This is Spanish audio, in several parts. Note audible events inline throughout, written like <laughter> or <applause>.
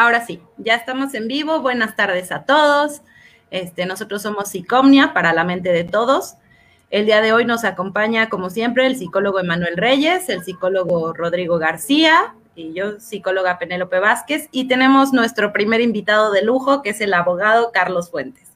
Ahora sí, ya estamos en vivo. Buenas tardes a todos. Este, nosotros somos Psicomnia para la mente de todos. El día de hoy nos acompaña, como siempre, el psicólogo Emanuel Reyes, el psicólogo Rodrigo García y yo, psicóloga Penélope Vázquez. Y tenemos nuestro primer invitado de lujo, que es el abogado Carlos Fuentes.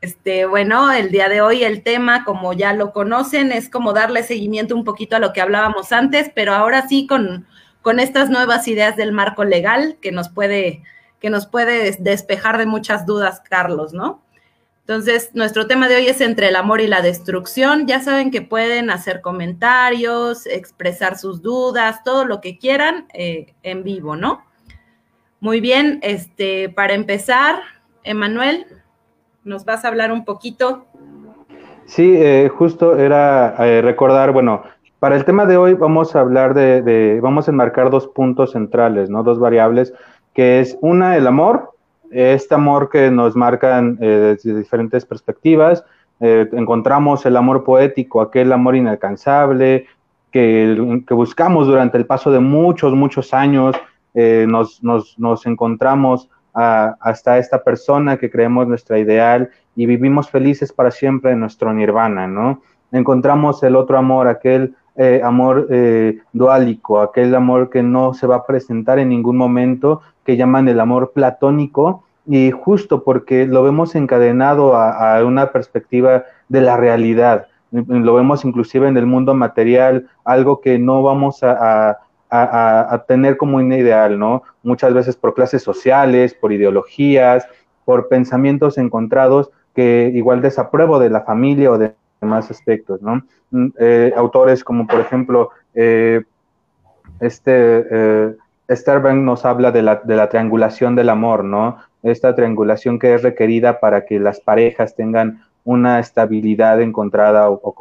Este, bueno, el día de hoy el tema, como ya lo conocen, es como darle seguimiento un poquito a lo que hablábamos antes, pero ahora sí con con estas nuevas ideas del marco legal que nos puede, que nos puede despejar de muchas dudas, Carlos, ¿no? Entonces, nuestro tema de hoy es entre el amor y la destrucción. Ya saben que pueden hacer comentarios, expresar sus dudas, todo lo que quieran eh, en vivo, ¿no? Muy bien, este, para empezar, Emanuel, ¿nos vas a hablar un poquito? Sí, eh, justo era eh, recordar, bueno, para el tema de hoy vamos a hablar de, vamos a enmarcar dos puntos centrales, ¿no? Dos variables, que es una, el amor, este amor que nos marcan eh, desde diferentes perspectivas. Eh, encontramos el amor poético, aquel amor inalcanzable que, buscamos durante el paso de muchos, muchos años. Eh, nos, nos, encontramos hasta esta persona que creemos nuestra ideal y vivimos felices para siempre en nuestro nirvana, ¿no? Encontramos el otro amor, aquel eh, amor eh, duálico, aquel amor que no se va a presentar en ningún momento, que llaman el amor platónico, y justo porque lo vemos encadenado a, una perspectiva de la realidad, lo vemos inclusive en el mundo material, algo que no vamos a, a tener como un ideal, ¿no? Muchas veces por clases sociales, por ideologías, por pensamientos encontrados que igual desapruebo de la familia o de más aspectos, ¿no? Mm, eh, autores como, por ejemplo, eh, este, eh, nos habla de la, de la, triangulación del amor, ¿no? Esta triangulación que es requerida para que las parejas tengan una estabilidad encontrada o,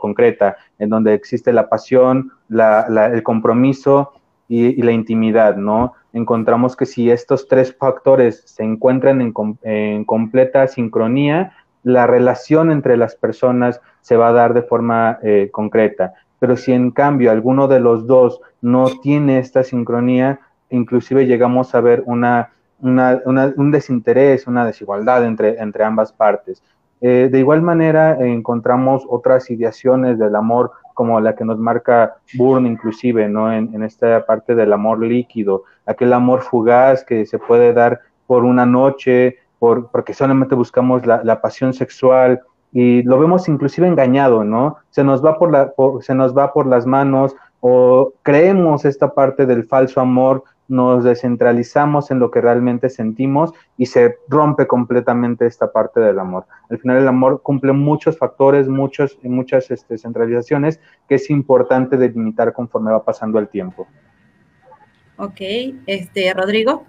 concreta, en donde existe la pasión, el compromiso y, la intimidad, ¿no? Encontramos que si estos tres factores se encuentran en, en completa sincronía, la relación entre las personas se va a dar de forma eh, concreta. Pero si en cambio alguno de los dos no tiene esta sincronía, inclusive llegamos a ver una, un desinterés, una desigualdad entre, entre ambas partes. Eh, de igual manera, encontramos otras ideaciones del amor, como la que nos marca Burn, inclusive, ¿no? En, en, esta parte del amor líquido, aquel amor fugaz que se puede dar por una noche, por, porque solamente buscamos la, la pasión sexual, y lo vemos inclusive engañado, ¿no? Se nos va por, la, se nos va por las manos o creemos esta parte del falso amor, nos descentralizamos en lo que realmente sentimos y se rompe completamente esta parte del amor. Al final el amor cumple muchos factores, muchos, muchas este, centralizaciones que es importante delimitar conforme va pasando el tiempo. Ok, este, Rodrigo.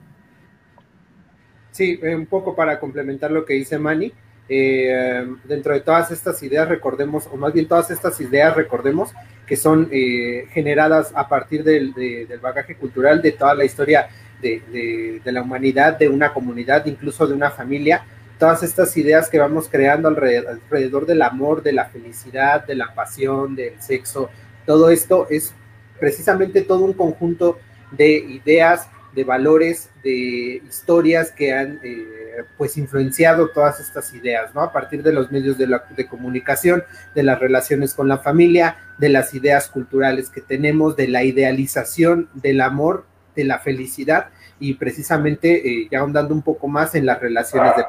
Sí, un poco para complementar lo que dice Manny. Eh, dentro de todas estas ideas recordemos, o más bien todas estas ideas recordemos que son eh, generadas a partir del, bagaje cultural de toda la historia de, la humanidad, de una comunidad, incluso de una familia. Todas estas ideas que vamos creando alrededor del amor, de la felicidad, de la pasión, del sexo, todo esto es precisamente todo un conjunto de ideas de valores, de historias que han eh, pues influenciado todas estas ideas, ¿no? A partir de los medios de, la, comunicación, de las relaciones con la familia, de las ideas culturales que tenemos, de la idealización del amor, de la felicidad y precisamente eh, ya ahondando un poco más en las relaciones de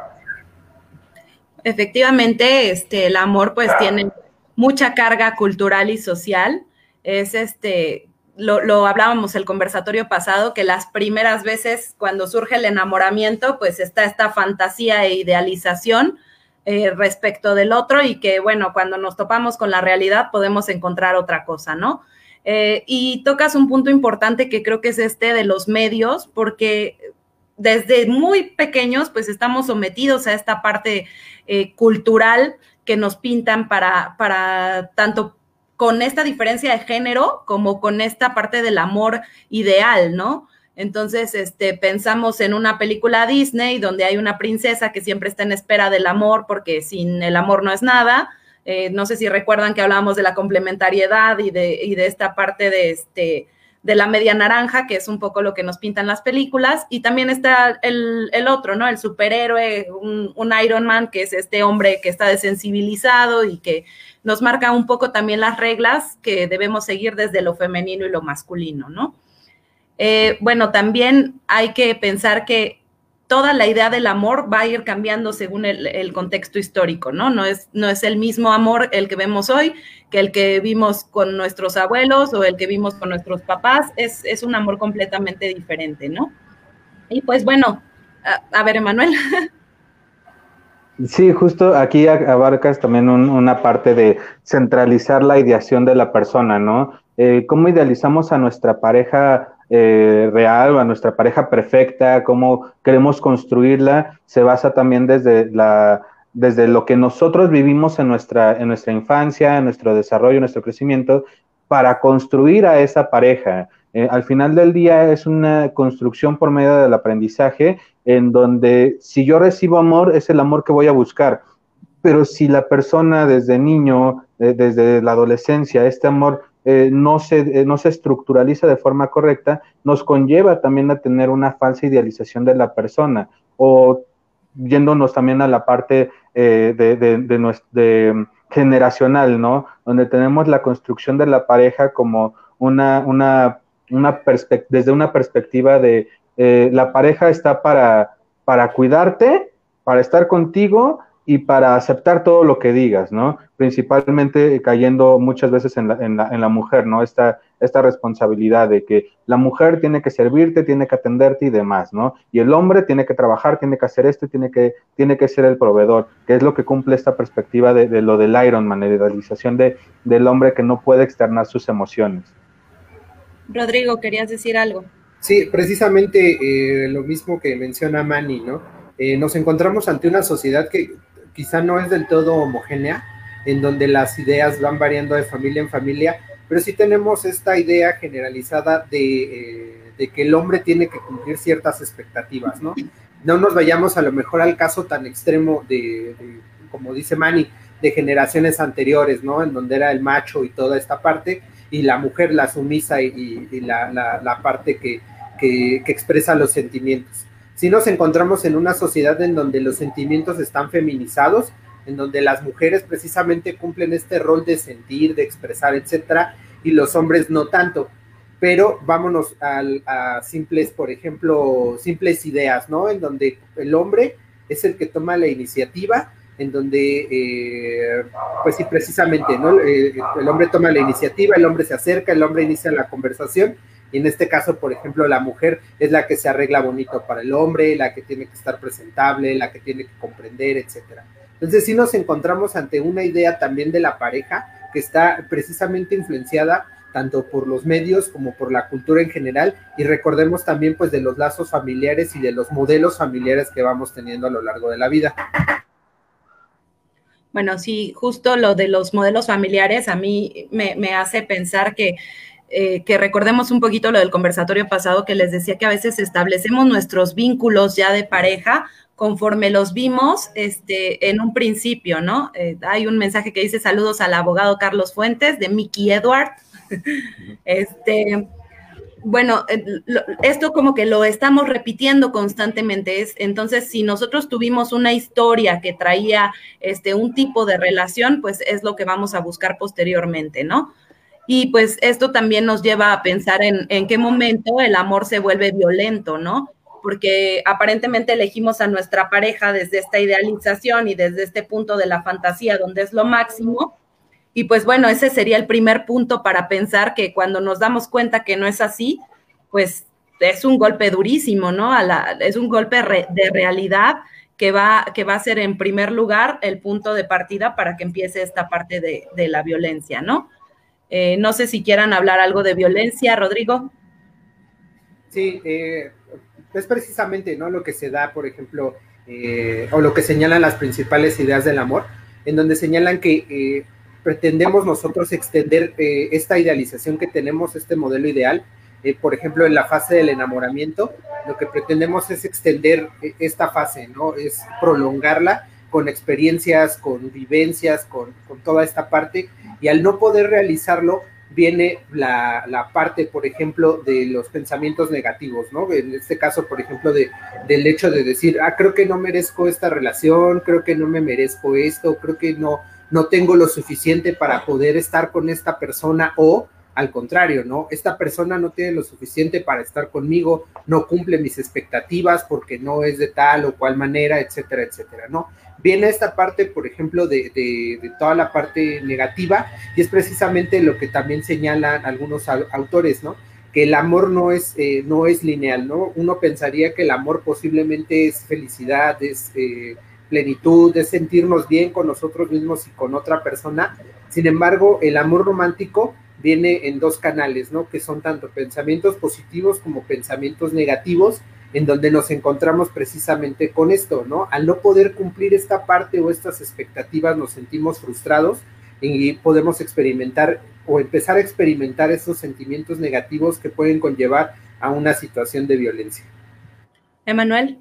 Efectivamente, este, el amor pues tiene mucha carga cultural y social. Es este, lo, hablábamos el conversatorio pasado, que las primeras veces cuando surge el enamoramiento, pues está esta fantasía e idealización eh, respecto del otro y que, bueno, cuando nos topamos con la realidad podemos encontrar otra cosa, ¿no? Eh, y tocas un punto importante que creo que es este de los medios, porque desde muy pequeños, pues estamos sometidos a esta parte eh, cultural que nos pintan para, para tanto con esta diferencia de género como con esta parte del amor ideal, ¿no? Entonces, este, pensamos en una película Disney donde hay una princesa que siempre está en espera del amor porque sin el amor no es nada. Eh, no sé si recuerdan que hablábamos de la complementariedad y de, y de esta parte de, este, de la media naranja, que es un poco lo que nos pintan las películas, y también está el, otro, ¿no? El superhéroe, un, Iron Man, que es este hombre que está desensibilizado y que nos marca un poco también las reglas que debemos seguir desde lo femenino y lo masculino, ¿no? Eh, bueno, también hay que pensar que toda la idea del amor va a ir cambiando según el, contexto histórico, ¿no? No es, no es el mismo amor el que vemos hoy que el que vimos con nuestros abuelos o el que vimos con nuestros papás, es, es un amor completamente diferente, ¿no? Y pues bueno, a, ver, Emanuel. <laughs> Sí, justo aquí abarcas también una parte de centralizar la ideación de la persona, ¿no? Eh, ¿Cómo idealizamos a nuestra pareja eh, real o a nuestra pareja perfecta, cómo queremos construirla, se basa también desde, la, desde lo que nosotros vivimos en nuestra, en nuestra infancia, en nuestro desarrollo, en nuestro crecimiento, para construir a esa pareja. Eh, al final del día es una construcción por medio del aprendizaje en donde si yo recibo amor, es el amor que voy a buscar. Pero si la persona desde niño, eh, desde la adolescencia, este amor eh, no, se, no se estructuraliza de forma correcta, nos conlleva también a tener una falsa idealización de la persona o yéndonos también a la parte de, de, generacional, ¿no? Donde tenemos la construcción de la pareja como una, una, una desde una perspectiva de la pareja está para, para cuidarte, para estar contigo y para aceptar todo lo que digas, ¿no? Principalmente cayendo muchas veces en la, en la, en la mujer, ¿no? Esta, esta responsabilidad de que la mujer tiene que servirte, tiene que atenderte y demás, ¿no? Y el hombre tiene que trabajar, tiene que hacer esto, tiene que, tiene que ser el proveedor, que es lo que cumple esta perspectiva de, de lo del Iron Man, la idealización de, del hombre que no puede externar sus emociones. Rodrigo, querías decir algo. Sí, precisamente eh, lo mismo que menciona Manny, ¿no? Eh, nos encontramos ante una sociedad que quizá no es del todo homogénea, en donde las ideas van variando de familia en familia, pero sí tenemos esta idea generalizada de, eh, que el hombre tiene que cumplir ciertas expectativas, ¿no? No nos vayamos a lo mejor al caso tan extremo de, como dice Manny, de generaciones anteriores, ¿no? En donde era el macho y toda esta parte, y la mujer la sumisa y, la, parte que, que expresa los sentimientos si nos encontramos en una sociedad en donde los sentimientos están feminizados, en donde las mujeres precisamente cumplen este rol de sentir, de expresar, etcétera, y los hombres no tanto. Pero vámonos a, simples, por ejemplo, simples ideas, ¿no? En donde el hombre es el que toma la iniciativa, en donde, eh, pues sí, precisamente. Eh, el hombre toma la iniciativa, el hombre se acerca, el hombre inicia la conversación y en este caso, por ejemplo, la mujer es la que se arregla bonito para el hombre, la que tiene que estar presentable, la que tiene que comprender, etcétera. Entonces, sí nos encontramos ante una idea también de la pareja que está precisamente influenciada tanto por los medios como por la cultura en general y recordemos también pues de los lazos familiares y de los modelos familiares que vamos teniendo a lo largo de la vida. Bueno, sí, justo lo de los modelos familiares a mí me, hace pensar que eh, que recordemos un poquito lo del conversatorio pasado que les decía que a veces establecemos nuestros vínculos ya de pareja conforme los vimos este, en un principio, ¿no? Eh, hay un mensaje que dice saludos al abogado Carlos Fuentes de Mickey Edward. <laughs> este, bueno, eh, esto como que lo estamos repitiendo constantemente. Es, entonces, si nosotros tuvimos una historia que traía este, un tipo de relación, pues es lo que vamos a buscar posteriormente, ¿no? Y pues esto también nos lleva a pensar en, en qué momento el amor se vuelve violento, ¿no? Porque aparentemente elegimos a nuestra pareja desde esta idealización y desde este punto de la fantasía donde es lo máximo. Y pues bueno, ese sería el primer punto para pensar que cuando nos damos cuenta que no es así, pues es un golpe durísimo, ¿no? A la, es un golpe de realidad que va, que va a ser en primer lugar el punto de partida para que empiece esta parte de, de la violencia, ¿no? Eh, no sé si quieran hablar algo de violencia, Rodrigo. Sí, eh, es precisamente ¿no? lo que se da, por ejemplo, eh, o lo que señalan las principales ideas del amor, en donde señalan que pretendemos nosotros extender esta idealización que tenemos, este modelo ideal, por ejemplo, en la fase del enamoramiento, lo que pretendemos es extender esta fase, ¿no? Es prolongarla con experiencias, con vivencias, con, con toda esta parte y al no poder realizarlo, viene la, la, parte, por ejemplo, de los pensamientos negativos, ¿no? En este caso, por ejemplo, de, del hecho de decir, ah, creo que no merezco esta relación, creo que no me merezco esto, creo que no, no tengo lo suficiente para poder estar con esta persona o al contrario, ¿no? Esta persona no tiene lo suficiente para estar conmigo, no cumple mis expectativas porque no es de tal o cual manera, etcétera, etcétera, ¿no? Viene esta parte, por ejemplo, de, de, toda la parte negativa y es precisamente lo que también señalan algunos autores, ¿no? Que el amor no es, eh, no es lineal, ¿no? Uno pensaría que el amor posiblemente es felicidad, es... Eh, plenitud, es sentirnos bien con nosotros mismos y con otra persona. Sin embargo, el amor romántico viene en dos canales, ¿no? Que son tanto pensamientos positivos como pensamientos negativos, en donde nos encontramos precisamente con esto, ¿no? Al no poder cumplir esta parte o estas expectativas nos sentimos frustrados y podemos experimentar o empezar a experimentar esos sentimientos negativos que pueden conllevar a una situación de violencia. Emanuel.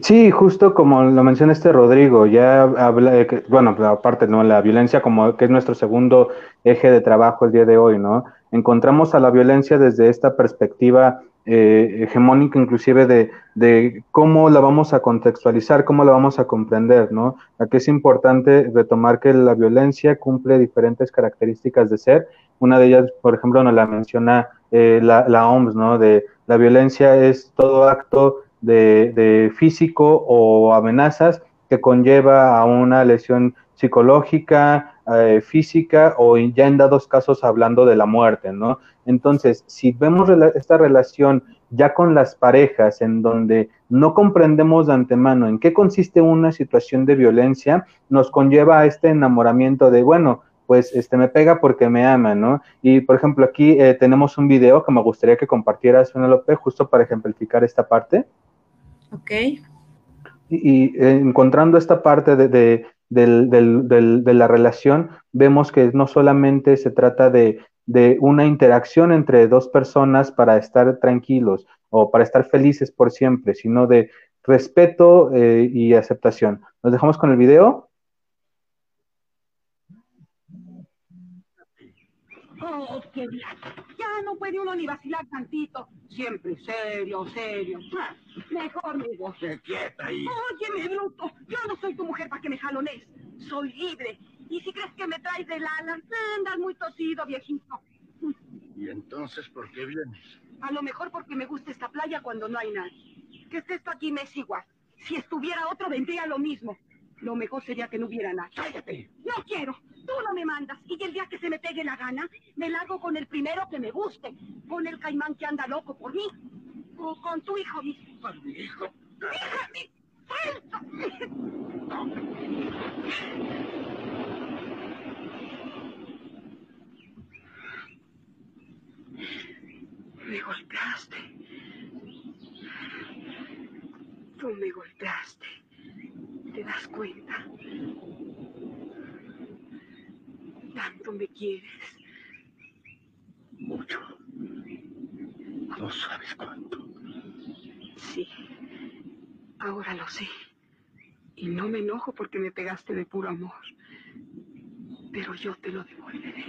Sí, justo como lo menciona este Rodrigo, ya habla, bueno, aparte, ¿no? La violencia como que es nuestro segundo eje de trabajo el día de hoy, ¿no? Encontramos a la violencia desde esta perspectiva eh, hegemónica, inclusive de, de, cómo la vamos a contextualizar, cómo la vamos a comprender, ¿no? Aquí es importante retomar que la violencia cumple diferentes características de ser. Una de ellas, por ejemplo, nos la menciona eh, la, la OMS, ¿no? De la violencia es todo acto de, físico o amenazas que conlleva a una lesión psicológica, eh, física o ya en dados casos hablando de la muerte, ¿no? Entonces, si vemos esta relación ya con las parejas en donde no comprendemos de antemano en qué consiste una situación de violencia, nos conlleva a este enamoramiento de, bueno, pues este me pega porque me ama, ¿no? Y por ejemplo, aquí eh, tenemos un video que me gustaría que compartieras, López, justo para ejemplificar esta parte. Ok. Y, encontrando esta parte de, la relación, vemos que no solamente se trata de, una interacción entre dos personas para estar tranquilos o para estar felices por siempre, sino de respeto eh, y aceptación. ¿Nos dejamos con el video? Ya no puede uno ni vacilar tantito. Siempre serio, serio. Mejor mi voz. quieta ahí. Óyeme, bruto. Yo no soy tu mujer para que me jalones. Soy libre. Y si crees que me traes de lana, andas muy tosido, viejito. ¿Y entonces por qué vienes? A lo mejor porque me gusta esta playa cuando no hay nadie. Que estés aquí me es igual. Si estuviera otro, vendría lo mismo. Lo mejor sería que no hubiera nada. ¡Cállate! No quiero. Tú no me mandas. Y el día que se me pegue la gana, me largo con el primero que me guste. Con el caimán que anda loco por mí. O con tu hijo mismo. ¿Con mi hijo? ¡Déjame! Me golpeaste. Tú me golpeaste. ¿Te das cuenta? Tanto me quieres. Mucho. No sabes cuánto. Sí. Ahora lo sé. Y no me enojo porque me pegaste de puro amor. Pero yo te lo devolveré.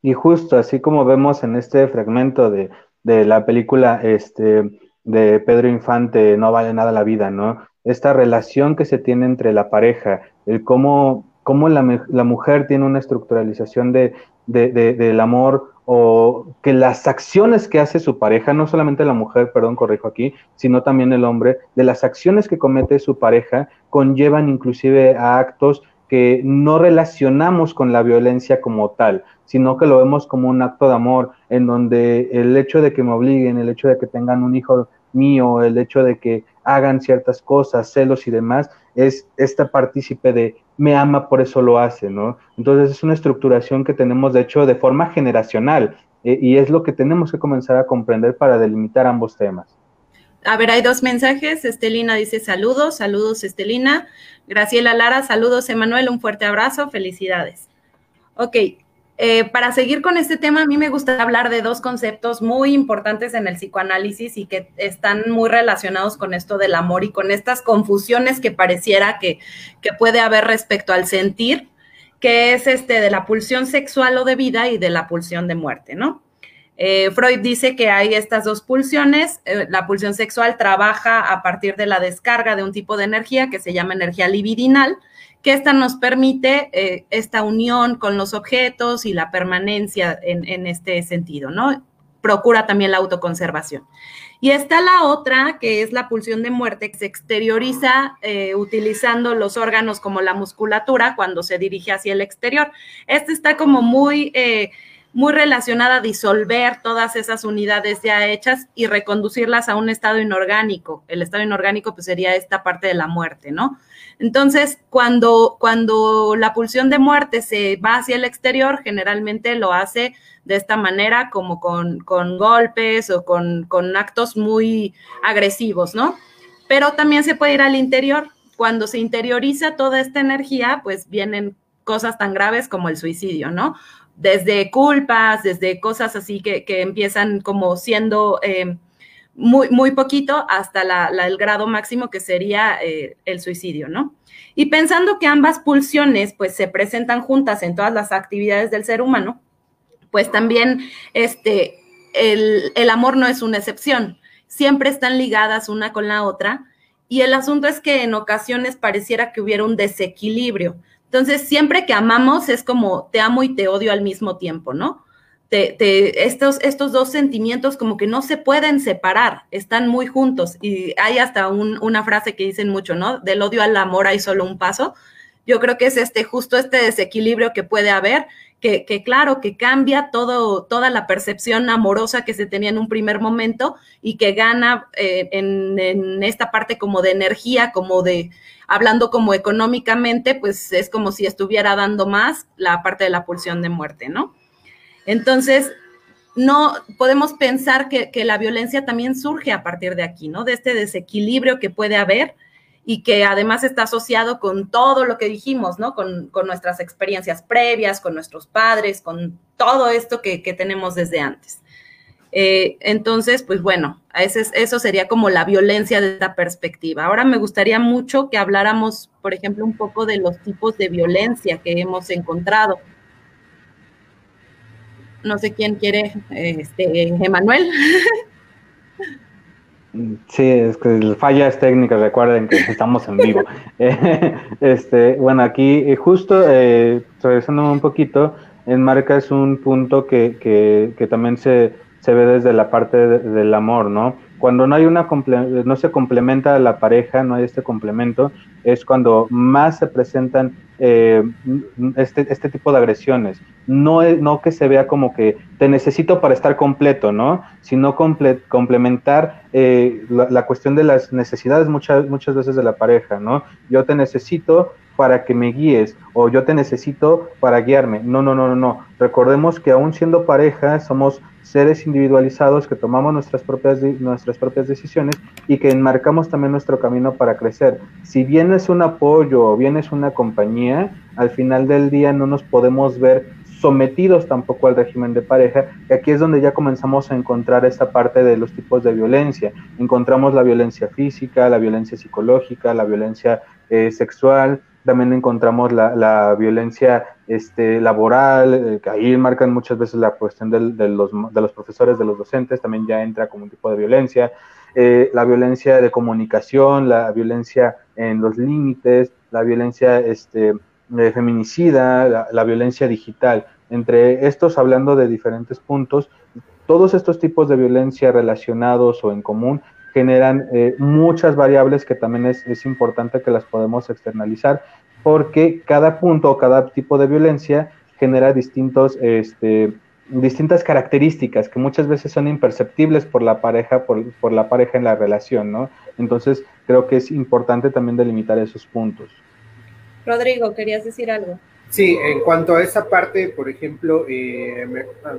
Y justo así como vemos en este fragmento de, de la película, este, de Pedro Infante, No vale nada la vida, ¿no? Esta relación que se tiene entre la pareja, el cómo, cómo la, mujer tiene una estructuralización de, del amor o que las acciones que hace su pareja, no solamente la mujer, perdón, corrijo aquí, sino también el hombre, de las acciones que comete su pareja conllevan inclusive a actos que no relacionamos con la violencia como tal, sino que lo vemos como un acto de amor, en donde el hecho de que me obliguen, el hecho de que tengan un hijo mío, el hecho de que hagan ciertas cosas, celos y demás, es esta partícipe de me ama, por eso lo hace, ¿no? Entonces es una estructuración que tenemos, de hecho, de forma generacional, eh, y es lo que tenemos que comenzar a comprender para delimitar ambos temas. A ver, hay dos mensajes. Estelina dice saludos, saludos Estelina. Graciela Lara, saludos Emanuel, un fuerte abrazo, felicidades. Ok, Eh, para seguir con este tema, a mí me gusta hablar de dos conceptos muy importantes en el psicoanálisis y que están muy relacionados con esto del amor y con estas confusiones que pareciera que, que puede haber respecto al sentir, que es este de la pulsión sexual o de vida y de la pulsión de muerte, ¿no? Eh, Freud dice que hay estas dos pulsiones. Eh, la pulsión sexual trabaja a partir de la descarga de un tipo de energía que se llama energía libidinal, que esta nos permite eh, esta unión con los objetos y la permanencia en, este sentido, ¿no? Procura también la autoconservación. Y está la otra, que es la pulsión de muerte, que se exterioriza utilizando los órganos como la musculatura cuando se dirige hacia el exterior. Este está como muy muy relacionada a disolver todas esas unidades ya hechas y reconducirlas a un estado inorgánico. El estado inorgánico pues sería esta parte de la muerte, ¿no? Entonces, cuando, cuando la pulsión de muerte se va hacia el exterior, generalmente lo hace de esta manera, como con, con golpes o con, con actos muy agresivos, ¿no? Pero también se puede ir al interior. Cuando se interioriza toda esta energía, pues vienen cosas tan graves como el suicidio, ¿no? Desde culpas, desde cosas así que, empiezan como siendo eh, muy, muy poquito hasta el grado máximo que sería eh, el suicidio, ¿no? Y pensando que ambas pulsiones pues se presentan juntas en todas las actividades del ser humano, pues también este, el, el amor no es una excepción, siempre están ligadas una con la otra. Y el asunto es que en ocasiones pareciera que hubiera un desequilibrio entonces, siempre que amamos es como te amo y te odio al mismo tiempo, ¿no? Te, estos, estos dos sentimientos como que no se pueden separar, están muy juntos. Y hay hasta una frase que dicen mucho, ¿no? Del odio al amor hay solo un paso. Yo creo que es este justo este desequilibrio que puede haber que, claro, que cambia todo, toda la percepción amorosa que se tenía en un primer momento y que gana eh, en, esta parte como de energía, como de, hablando como económicamente, pues es como si estuviera dando más la parte de la pulsión de muerte, ¿no? Entonces, no podemos pensar que, que la violencia también surge a partir de aquí, ¿no? De este desequilibrio que puede haber y que además está asociado con todo lo que dijimos, ¿no? Con, nuestras experiencias previas, con nuestros padres, con todo esto que, tenemos desde antes. Eh, entonces, pues bueno, eso sería como la violencia de esta perspectiva. Ahora me gustaría mucho que habláramos, por ejemplo, un poco de los tipos de violencia que hemos encontrado. No sé quién quiere, este, Emanuel. <laughs> Sí, es que fallas técnicas, recuerden que estamos en vivo. <laughs> <laughs> este, bueno, aquí eh, justo eh, regresando un poquito, enmarcas un punto que, que, que también se, se, ve desde la parte del amor, ¿no? Cuando no hay una no se complementa la pareja, no hay este complemento, es cuando más se presentan eh, este, este tipo de agresiones. No, no que se vea como que te necesito para estar completo, ¿no? Sino complementar eh, la, cuestión de las necesidades muchas, muchas veces de la pareja, ¿no? Yo te necesito para que me guíes o yo te necesito para guiarme. No, no, no, no, no. Recordemos que aún siendo pareja somos seres individualizados que tomamos nuestras propias, nuestras propias decisiones y que enmarcamos también nuestro camino para crecer. Si bien es un apoyo o bien es una compañía, al final del día no nos podemos ver sometidos tampoco al régimen de pareja, y aquí es donde ya comenzamos a encontrar esta parte de los tipos de violencia. Encontramos la violencia física, la violencia psicológica, la violencia eh, sexual, también encontramos la, violencia este, laboral, eh, que ahí marcan muchas veces la cuestión de, los, de los profesores, de los docentes, también ya entra como un tipo de violencia, eh, la violencia de comunicación, la violencia en los límites, la violencia este, feminicida, la, violencia digital. Entre estos, hablando de diferentes puntos, todos estos tipos de violencia relacionados o en común generan eh, muchas variables que también es, importante que las podemos externalizar porque cada punto o cada tipo de violencia genera distintos, este, distintas características que muchas veces son imperceptibles por la pareja, por, la pareja en la relación, ¿no? Entonces creo que es importante también delimitar esos puntos. Rodrigo, ¿querías decir algo? Sí, en cuanto a esa parte, por ejemplo, eh,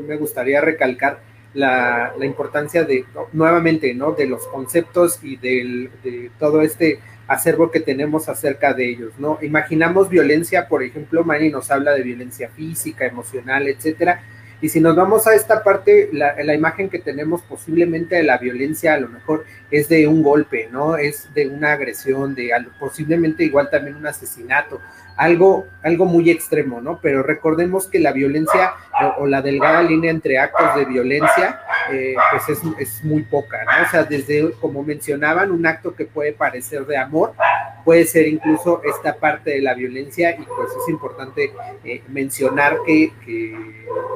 me gustaría recalcar la, importancia de, nuevamente, ¿no? De los conceptos y del, de todo este acervo que tenemos acerca de ellos, ¿no? Imaginamos violencia, por ejemplo, Manny nos habla de violencia física, emocional, etcétera, y si nos vamos a esta parte, la, la, imagen que tenemos posiblemente de la violencia a lo mejor es de un golpe, ¿no? Es de una agresión, de posiblemente igual también un asesinato, algo, algo muy extremo, ¿no? Pero recordemos que la violencia o, la delgada línea entre actos de violencia, eh, pues es, es, muy poca, ¿no? O sea, desde, como mencionaban, un acto que puede parecer de amor, puede ser incluso esta parte de la violencia y pues es importante eh, mencionar que, que,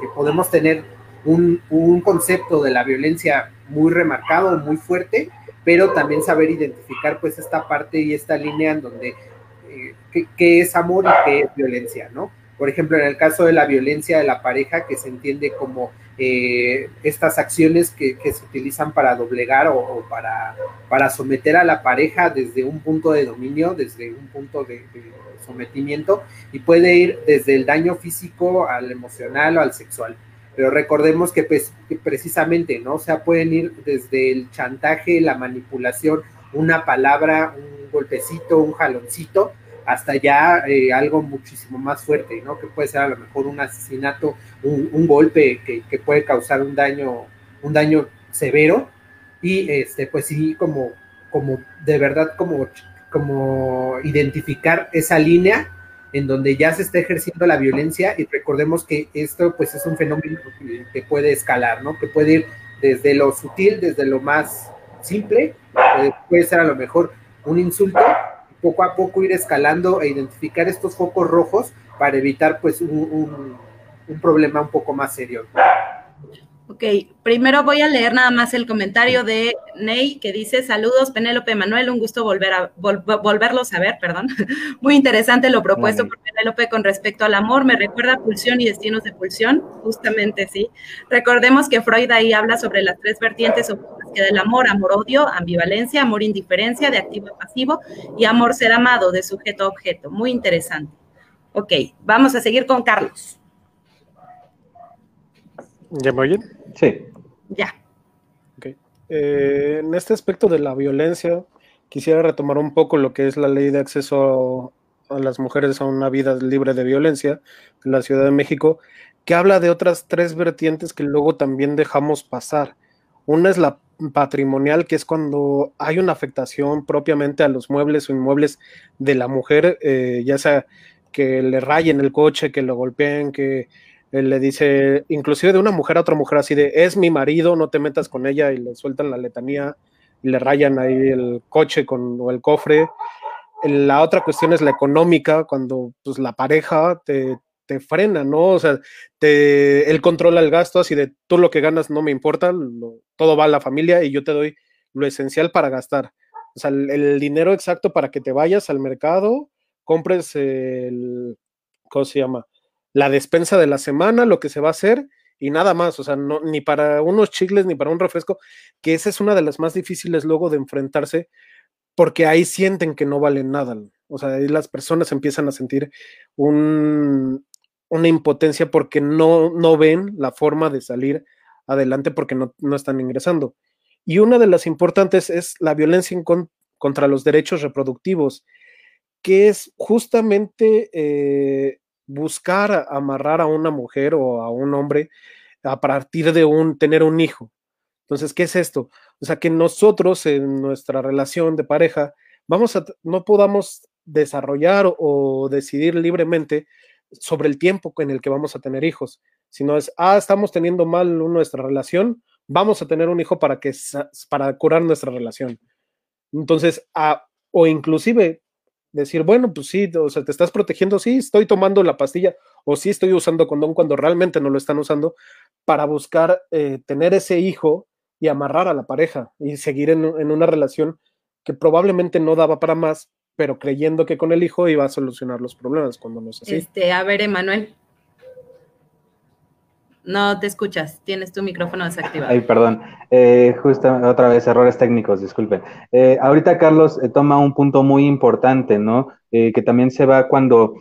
que, podemos tener un, un concepto de la violencia muy remarcado, muy fuerte, pero también saber identificar pues esta parte y esta línea en donde qué, es amor y qué es violencia, ¿no? Por ejemplo, en el caso de la violencia de la pareja, que se entiende como eh, estas acciones que, se utilizan para doblegar o, para, para someter a la pareja desde un punto de dominio, desde un punto de, de sometimiento, y puede ir desde el daño físico al emocional o al sexual pero recordemos que, pues, que, precisamente, ¿no? O sea, pueden ir desde el chantaje, la manipulación, una palabra, un golpecito, un jaloncito, hasta ya eh, algo muchísimo más fuerte, ¿no? Que puede ser a lo mejor un asesinato, un, golpe que, que, puede causar un daño, un daño severo, y este, pues sí, como, como de verdad, como, como identificar esa línea en donde ya se está ejerciendo la violencia y recordemos que esto pues es un fenómeno que puede escalar, ¿no? Que puede ir desde lo sutil, desde lo más simple, puede ser a lo mejor un insulto, poco a poco ir escalando e identificar estos focos rojos para evitar pues un, un, problema un poco más serio. Ok, primero voy a leer nada más el comentario de Ney que dice, saludos Penélope Manuel, un gusto volver a, vol, volverlos a ver, perdón. <laughs> Muy interesante lo propuesto por Penélope con respecto al amor, me recuerda a pulsión y destinos de pulsión, justamente sí. Recordemos que Freud ahí habla sobre las tres vertientes que del amor, amor-odio, ambivalencia, amor-indiferencia, de activo a pasivo, y amor-ser amado, de sujeto a objeto. Muy interesante. Ok, vamos a seguir con Carlos. ¿Ya me oyen? Sí. Ya. Okay. Eh, en este aspecto de la violencia, quisiera retomar un poco lo que es la ley de acceso a, a las mujeres a una vida libre de violencia en la Ciudad de México, que habla de otras tres vertientes que luego también dejamos pasar. Una es la patrimonial, que es cuando hay una afectación propiamente a los muebles o inmuebles de la mujer, eh, ya sea que le rayen el coche, que lo golpeen, que él le dice, inclusive de una mujer a otra mujer así de, es mi marido, no te metas con ella y le sueltan la letanía y le rayan ahí el coche con, o el cofre. La otra cuestión es la económica, cuando pues la pareja te, te frena, ¿no? O sea, te, él controla el gasto así de, tú lo que ganas no me importa, todo va a la familia y yo te doy lo esencial para gastar. O sea, el, el dinero exacto para que te vayas al mercado, compres el, ¿cómo se llama? La despensa de la semana, lo que se va a hacer y nada más, o sea, ni para unos chicles ni para un refresco, que esa es una de las más difíciles luego de enfrentarse, porque ahí sienten que no valen nada, o sea, ahí las personas empiezan a sentir un, una impotencia porque no, no ven la forma de salir adelante porque no, no están ingresando. Y una de las importantes es la violencia en con, contra los derechos reproductivos, que es justamente... Eh, buscar amarrar a una mujer o a un hombre a partir de un tener un hijo. Entonces, ¿qué es esto? O sea, que nosotros en nuestra relación de pareja vamos a no podamos desarrollar o decidir libremente sobre el tiempo en el que vamos a tener hijos, sino es, ah, estamos teniendo mal nuestra relación, vamos a tener un hijo para que para curar nuestra relación. Entonces, ah, o inclusive decir, bueno, pues sí, o sea, te estás protegiendo, sí, estoy tomando la pastilla o sí estoy usando condón cuando realmente no lo están usando para buscar eh, tener ese hijo y amarrar a la pareja y seguir en, en, una relación que probablemente no daba para más, pero creyendo que con el hijo iba a solucionar los problemas cuando no es así. Este, a ver, Emanuel. No te escuchas, tienes tu micrófono desactivado. Ay, perdón. Eh, justo otra vez, errores técnicos, disculpen. Eh, ahorita Carlos eh, toma un punto muy importante, ¿no? Eh, que también se va cuando,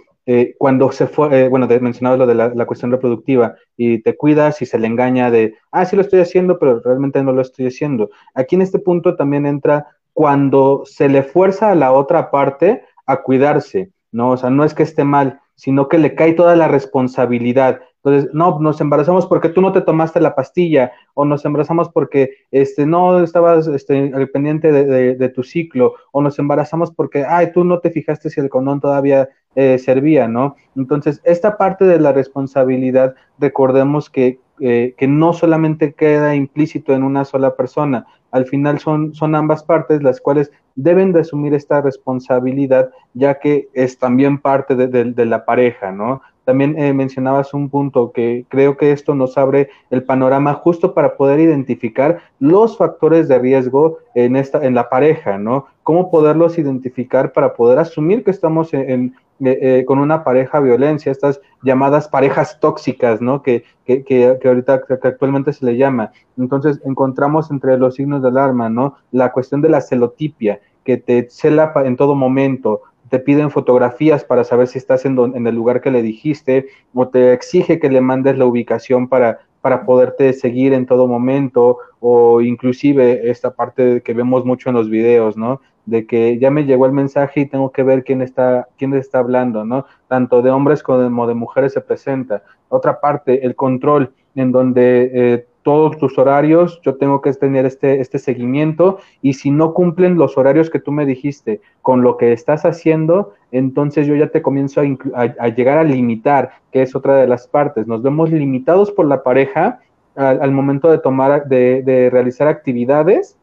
cuando se fue, bueno, mencionabas lo de la, cuestión reproductiva y te cuidas y se le engaña de, ah, sí lo estoy haciendo, pero realmente no lo estoy haciendo. Aquí en este punto también entra cuando se le fuerza a la otra parte a cuidarse, ¿no? O sea, no es que esté mal, sino que le cae toda la responsabilidad. Entonces, no, nos embarazamos porque tú no te tomaste la pastilla, o nos embarazamos porque este, no estabas este, al pendiente de, tu ciclo, o nos embarazamos porque, ay, tú no te fijaste si el condón todavía eh, servía, ¿no? Entonces, esta parte de la responsabilidad, recordemos que, eh, que no solamente queda implícito en una sola persona, al final son, son ambas partes las cuales deben de asumir esta responsabilidad, ya que es también parte de, la pareja, ¿no? También eh, mencionabas un punto que creo que esto nos abre el panorama justo para poder identificar los factores de riesgo en esta, en la pareja, ¿no? Cómo poderlos identificar para poder asumir que estamos en, eh, con una pareja violencia, estas llamadas parejas tóxicas, ¿no? Que, que, que, ahorita que actualmente se le llama. Entonces encontramos entre los signos de alarma, ¿no? La cuestión de la celotipia, que te cela en todo momento, te piden fotografías para saber si estás en, en, el lugar que le dijiste, o te exige que le mandes la ubicación para, para poderte seguir en todo momento, o inclusive esta parte que vemos mucho en los videos, ¿no? de que ya me llegó el mensaje y tengo que ver quién está, quién está hablando, ¿no? Tanto de hombres como de mujeres se presenta. Otra parte, el control, en donde eh, todos tus horarios, yo tengo que tener este, este seguimiento y si no cumplen los horarios que tú me dijiste con lo que estás haciendo, entonces yo ya te comienzo a, llegar a limitar, que es otra de las partes. Nos vemos limitados por la pareja al, momento de tomar, de, de realizar actividades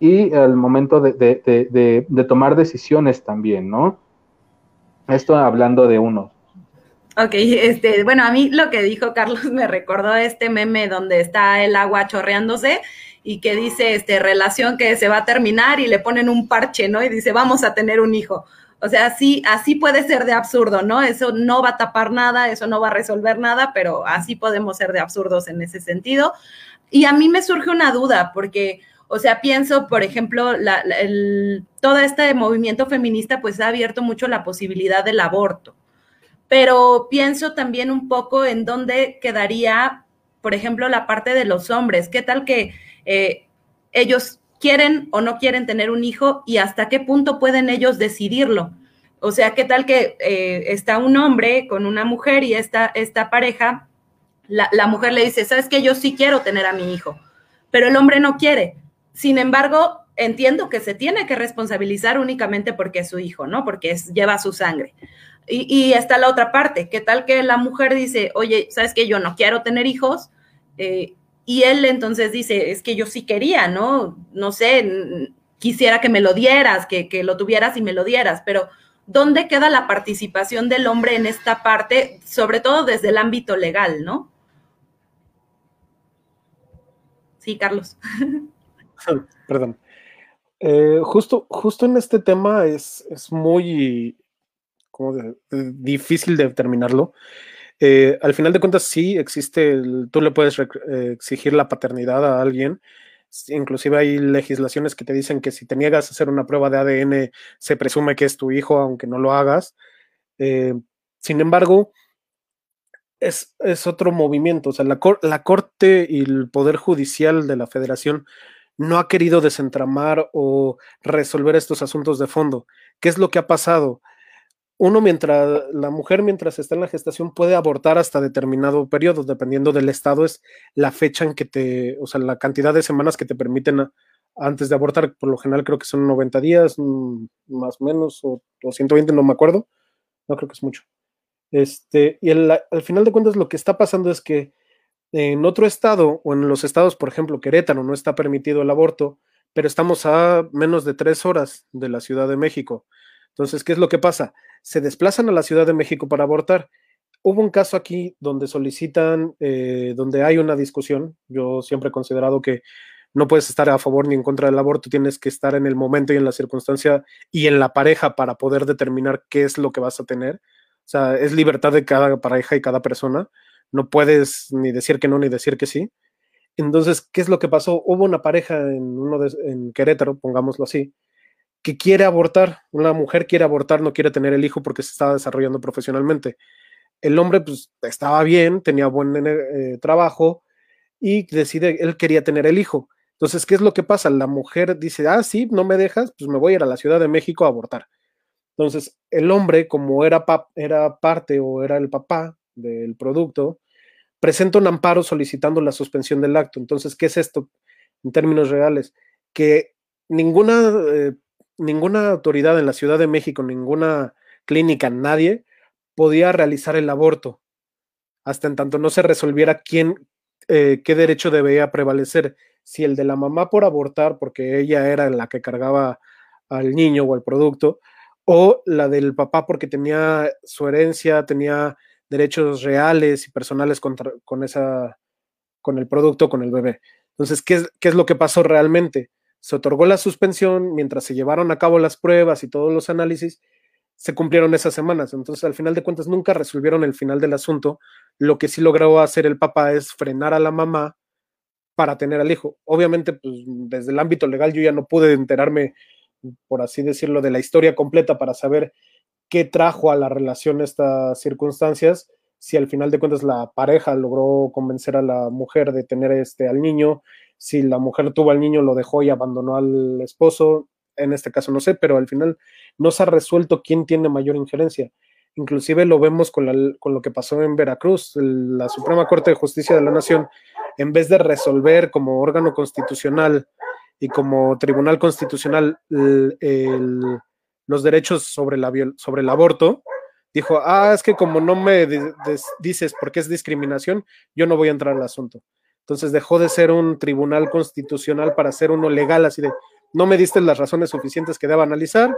y al momento de, tomar decisiones también, ¿no? Esto hablando de uno. Ok, este, bueno, a mí lo que dijo Carlos <laughs> me recordó este meme donde está el agua chorreándose y que dice, este, relación que se va a terminar y le ponen un parche, ¿no? Y dice, vamos a tener un hijo. O sea, así, así puede ser de absurdo, ¿no? Eso no va a tapar nada, eso no va a resolver nada, pero así podemos ser de absurdos en ese sentido. Y a mí me surge una duda, porque, o sea, pienso, por ejemplo, todo este movimiento feminista pues ha abierto mucho la posibilidad del aborto, pero pienso también un poco en dónde quedaría, por ejemplo, la parte de los hombres. ¿Qué tal que eh, ellos quieren o no quieren tener un hijo y hasta qué punto pueden ellos decidirlo? O sea, ¿qué tal que eh, está un hombre con una mujer y esta, esta pareja, la, mujer le dice, sabes que yo sí quiero tener a mi hijo, pero el hombre no quiere sin embargo, entiendo que se tiene que responsabilizar únicamente porque es su hijo, ¿no? Porque es, lleva su sangre. Y, está la otra parte, ¿qué tal que la mujer dice, oye, sabes que yo no quiero tener hijos? Eh, y él entonces dice, es que yo sí quería, ¿no? No sé, quisiera que me lo dieras, que, que lo tuvieras y me lo dieras, pero ¿dónde queda la participación del hombre en esta parte, sobre todo desde el ámbito legal, ¿no? Sí, Carlos. <laughs> Perdón. Eh, justo, justo en este tema es, es muy difícil de determinarlo. Eh, al final de cuentas, sí existe, tú le puedes eh, exigir la paternidad a alguien. Inclusive hay legislaciones que te dicen que si te niegas a hacer una prueba de ADN, se presume que es tu hijo, aunque no lo hagas. sin embargo, es, es, otro movimiento. O sea, la, la Corte y el Poder Judicial de la Federación no ha querido desentramar o resolver estos asuntos de fondo. ¿Qué es lo que ha pasado? Uno, mientras la mujer, mientras está en la gestación, puede abortar hasta determinado periodo, dependiendo del estado, es la fecha en que te, o sea, la cantidad de semanas que te permiten antes de abortar. Por lo general, creo que son 90 días, mm, más o menos, o, 120, no me acuerdo. No creo que es mucho. Este, y al final de cuentas, lo que está pasando es que en otro estado o en los estados, por ejemplo, Querétaro, no está permitido el aborto, pero estamos a menos de tres horas de la Ciudad de México. Entonces, ¿qué es lo que pasa? Se desplazan a la Ciudad de México para abortar. Hubo un caso aquí donde solicitan, eh, donde hay una discusión. Yo siempre he considerado que no puedes estar a favor ni en contra del aborto, tienes que estar en el momento y en la circunstancia y en la pareja para poder determinar qué es lo que vas a tener. O sea, es libertad de cada pareja y cada persona no puedes ni decir que no ni decir que sí. Entonces, ¿qué es lo que pasó? Hubo una pareja en, uno de, en Querétaro, pongámoslo así, que quiere abortar. Una mujer quiere abortar, no quiere tener el hijo porque se estaba desarrollando profesionalmente. El hombre, pues, estaba bien, tenía buen eh, trabajo y decide, él quería tener el hijo. Entonces, ¿qué es lo que pasa? La mujer dice, ah, sí, no me dejas, pues me voy a ir a la Ciudad de México a abortar. Entonces, el hombre, como era, era parte o era el papá del producto, presenta un amparo solicitando la suspensión del acto. Entonces, ¿qué es esto en términos reales? Que ninguna, eh, ninguna autoridad en la Ciudad de México, ninguna clínica, nadie podía realizar el aborto hasta en tanto no se resolviera quién, eh, qué derecho debía prevalecer, si el de la mamá por abortar, porque ella era la que cargaba al niño o al producto, o la del papá porque tenía su herencia, tenía derechos reales y personales con esa, con el producto, con el bebé. Entonces, ¿qué es, ¿qué es lo que pasó realmente? Se otorgó la suspensión mientras se llevaron a cabo las pruebas y todos los análisis, se cumplieron esas semanas. Entonces, al final de cuentas, nunca resolvieron el final del asunto. Lo que sí logró hacer el papá es frenar a la mamá para tener al hijo. Obviamente, pues desde el ámbito legal yo ya no pude enterarme, por así decirlo, de la historia completa para saber qué trajo a la relación estas circunstancias. Si al final de cuentas la pareja logró convencer a la mujer de tener este al niño, si la mujer tuvo al niño, lo dejó y abandonó al esposo, en este caso no sé, pero al final no se ha resuelto quién tiene mayor injerencia. Inclusive lo vemos con, lo que pasó en Veracruz. la Suprema Corte de Justicia de la Nación, en vez de resolver como órgano constitucional y como tribunal constitucional los derechos sobre, la, sobre el aborto, dijo, ah, es que como no me dices por qué es discriminación, yo no voy a entrar al asunto. Entonces dejó de ser un tribunal constitucional para ser uno legal, así de, no me diste las razones suficientes que deba analizar,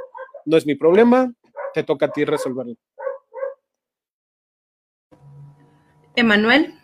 no es mi problema, te toca a ti resolverlo. Emanuel.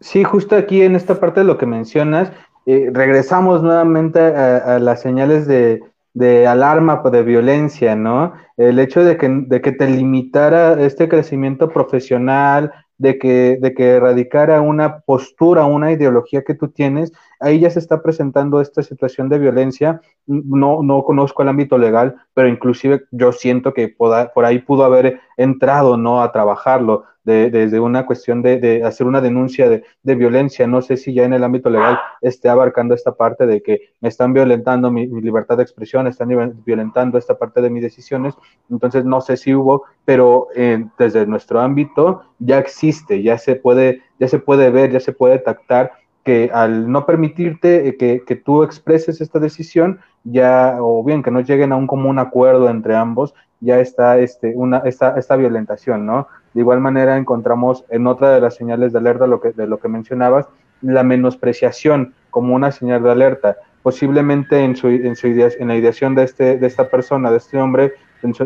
Sí, justo aquí en esta parte de lo que mencionas, eh, regresamos nuevamente a, las señales de, de alarma de violencia, ¿no? El hecho de que, de que te limitara este crecimiento profesional, de que, de que erradicara una postura, una ideología que tú tienes, ahí ya se está presentando esta situación de violencia. No, no conozco el ámbito legal, pero inclusive yo siento que por ahí pudo haber entrado, ¿no? A trabajarlo desde una cuestión de, hacer una denuncia de, violencia. No sé si ya en el ámbito legal esté abarcando esta parte de que me están violentando mi, libertad de expresión, están violentando esta parte de mis decisiones. Entonces no sé si hubo, pero eh, desde nuestro ámbito ya existe, ya se puede, ya se puede ver, ya se puede tactar que al no permitirte eh, que, que, tú expreses esta decisión, ya, o bien que no lleguen a un común acuerdo entre ambos, ya está este, una, esta, esta violentación, ¿no? De igual manera encontramos en otra de las señales de alerta lo que, de lo que mencionabas, la menospreciación como una señal de alerta. Posiblemente en, su, en, su idea, en la ideación de, este, de esta persona, de este hombre,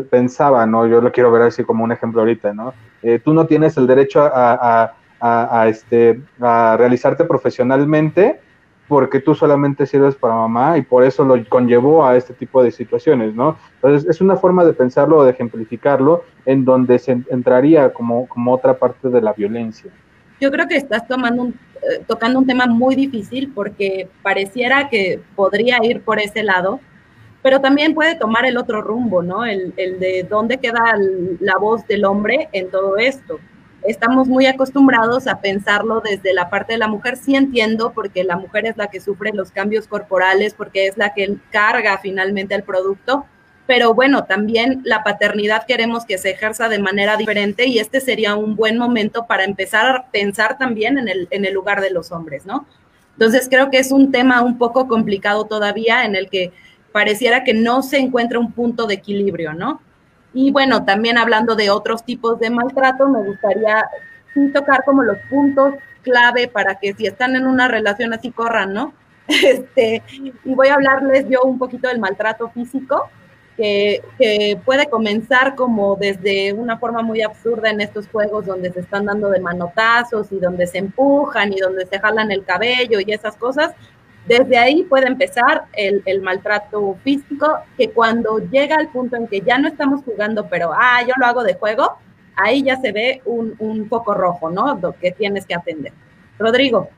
pensaba, ¿no? Yo lo quiero ver así como un ejemplo ahorita, ¿no? Eh, tú no tienes el derecho a a, este, a realizarte profesionalmente porque tú solamente sirves para mamá y por eso lo conllevó a este tipo de situaciones, ¿no? Entonces, es una forma de pensarlo o de ejemplificarlo en donde se entraría como, como otra parte de la violencia. Yo creo que estás tomando eh, tocando un tema muy difícil porque pareciera que podría ir por ese lado, pero también puede tomar el otro rumbo, ¿no? El, el de dónde queda la voz del hombre en todo esto estamos muy acostumbrados a pensarlo desde la parte de la mujer. Sí entiendo, porque la mujer es la que sufre los cambios corporales, porque es la que carga finalmente el producto. Pero bueno, también la paternidad queremos que se ejerza de manera diferente y este sería un buen momento para empezar a pensar también en el, en el lugar de los hombres, ¿no? Entonces creo que es un tema un poco complicado todavía en el que pareciera que no se encuentra un punto de equilibrio, ¿no? Y bueno, también hablando de otros tipos de maltrato, me gustaría tocar como los puntos clave para que si están en una relación así corran, ¿no? <laughs> Este, y voy a hablarles yo un poquito del maltrato físico, que, que, puede comenzar como desde una forma muy absurda en estos juegos donde se están dando de manotazos y donde se empujan y donde se jalan el cabello y esas cosas, desde ahí puede empezar el, maltrato físico, que cuando llega al punto en que ya no estamos jugando, pero, ah, yo lo hago de juego, ahí ya se ve un, un foco rojo, ¿no? Lo que tienes que atender. Rodrigo.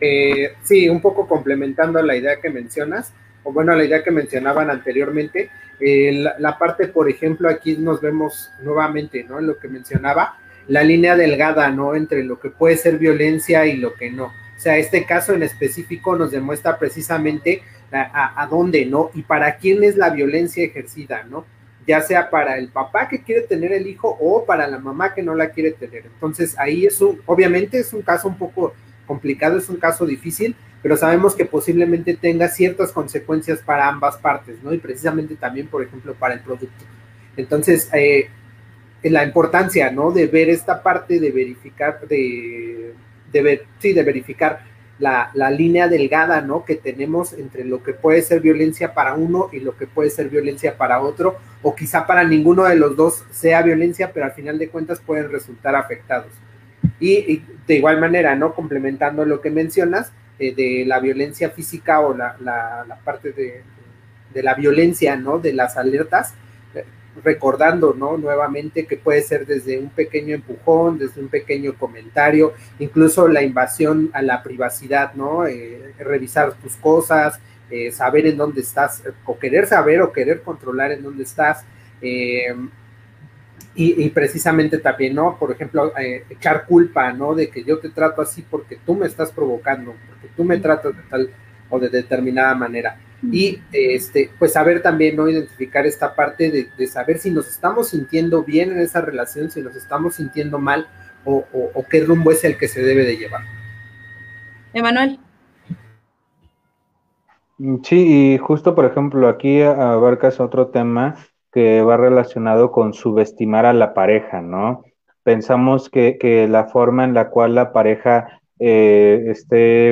Eh, sí, un poco complementando la idea que mencionas, o bueno, la idea que mencionaban anteriormente, eh, la, la, parte, por ejemplo, aquí nos vemos nuevamente, ¿no? En lo que mencionaba, la línea delgada, ¿no? Entre lo que puede ser violencia y lo que no sea, este caso en específico nos demuestra precisamente a, a, dónde, ¿no? Y para quién es la violencia ejercida, ¿no? Ya sea para el papá que quiere tener el hijo o para la mamá que no la quiere tener. Entonces ahí es un, obviamente es un caso un poco complicado, es un caso difícil, pero sabemos que posiblemente tenga ciertas consecuencias para ambas partes, ¿no? Y precisamente también, por ejemplo, para el producto. Entonces, eh, la importancia, ¿no? De ver esta parte, de verificar, de, de ver, sí, de verificar la, la, línea delgada, ¿no? Que tenemos entre lo que puede ser violencia para uno y lo que puede ser violencia para otro, o quizá para ninguno de los dos sea violencia, pero al final de cuentas pueden resultar afectados. Y, de igual manera, ¿no? Complementando lo que mencionas, eh, de la violencia física o la, la, la parte de, de, la violencia, ¿no? De las alertas, recordando, ¿no? Nuevamente que puede ser desde un pequeño empujón, desde un pequeño comentario, incluso la invasión a la privacidad, ¿no? Eh, revisar tus cosas, eh, saber en dónde estás, o querer saber o querer controlar en dónde estás. Eh, y, y, precisamente también, ¿no? Por ejemplo, echar culpa, ¿no? De que yo te trato así porque tú me estás provocando, porque tú me tratas de tal o de determinada manera. Y este, pues saber también, ¿no? Identificar esta parte de, de saber si nos estamos sintiendo bien en esa relación, si nos estamos sintiendo mal o, o, o qué rumbo es el que se debe de llevar. Emanuel. Sí, y justo por ejemplo aquí abarcas otro tema que va relacionado con subestimar a la pareja, ¿no? Pensamos que, que la forma en la cual la pareja eh, esté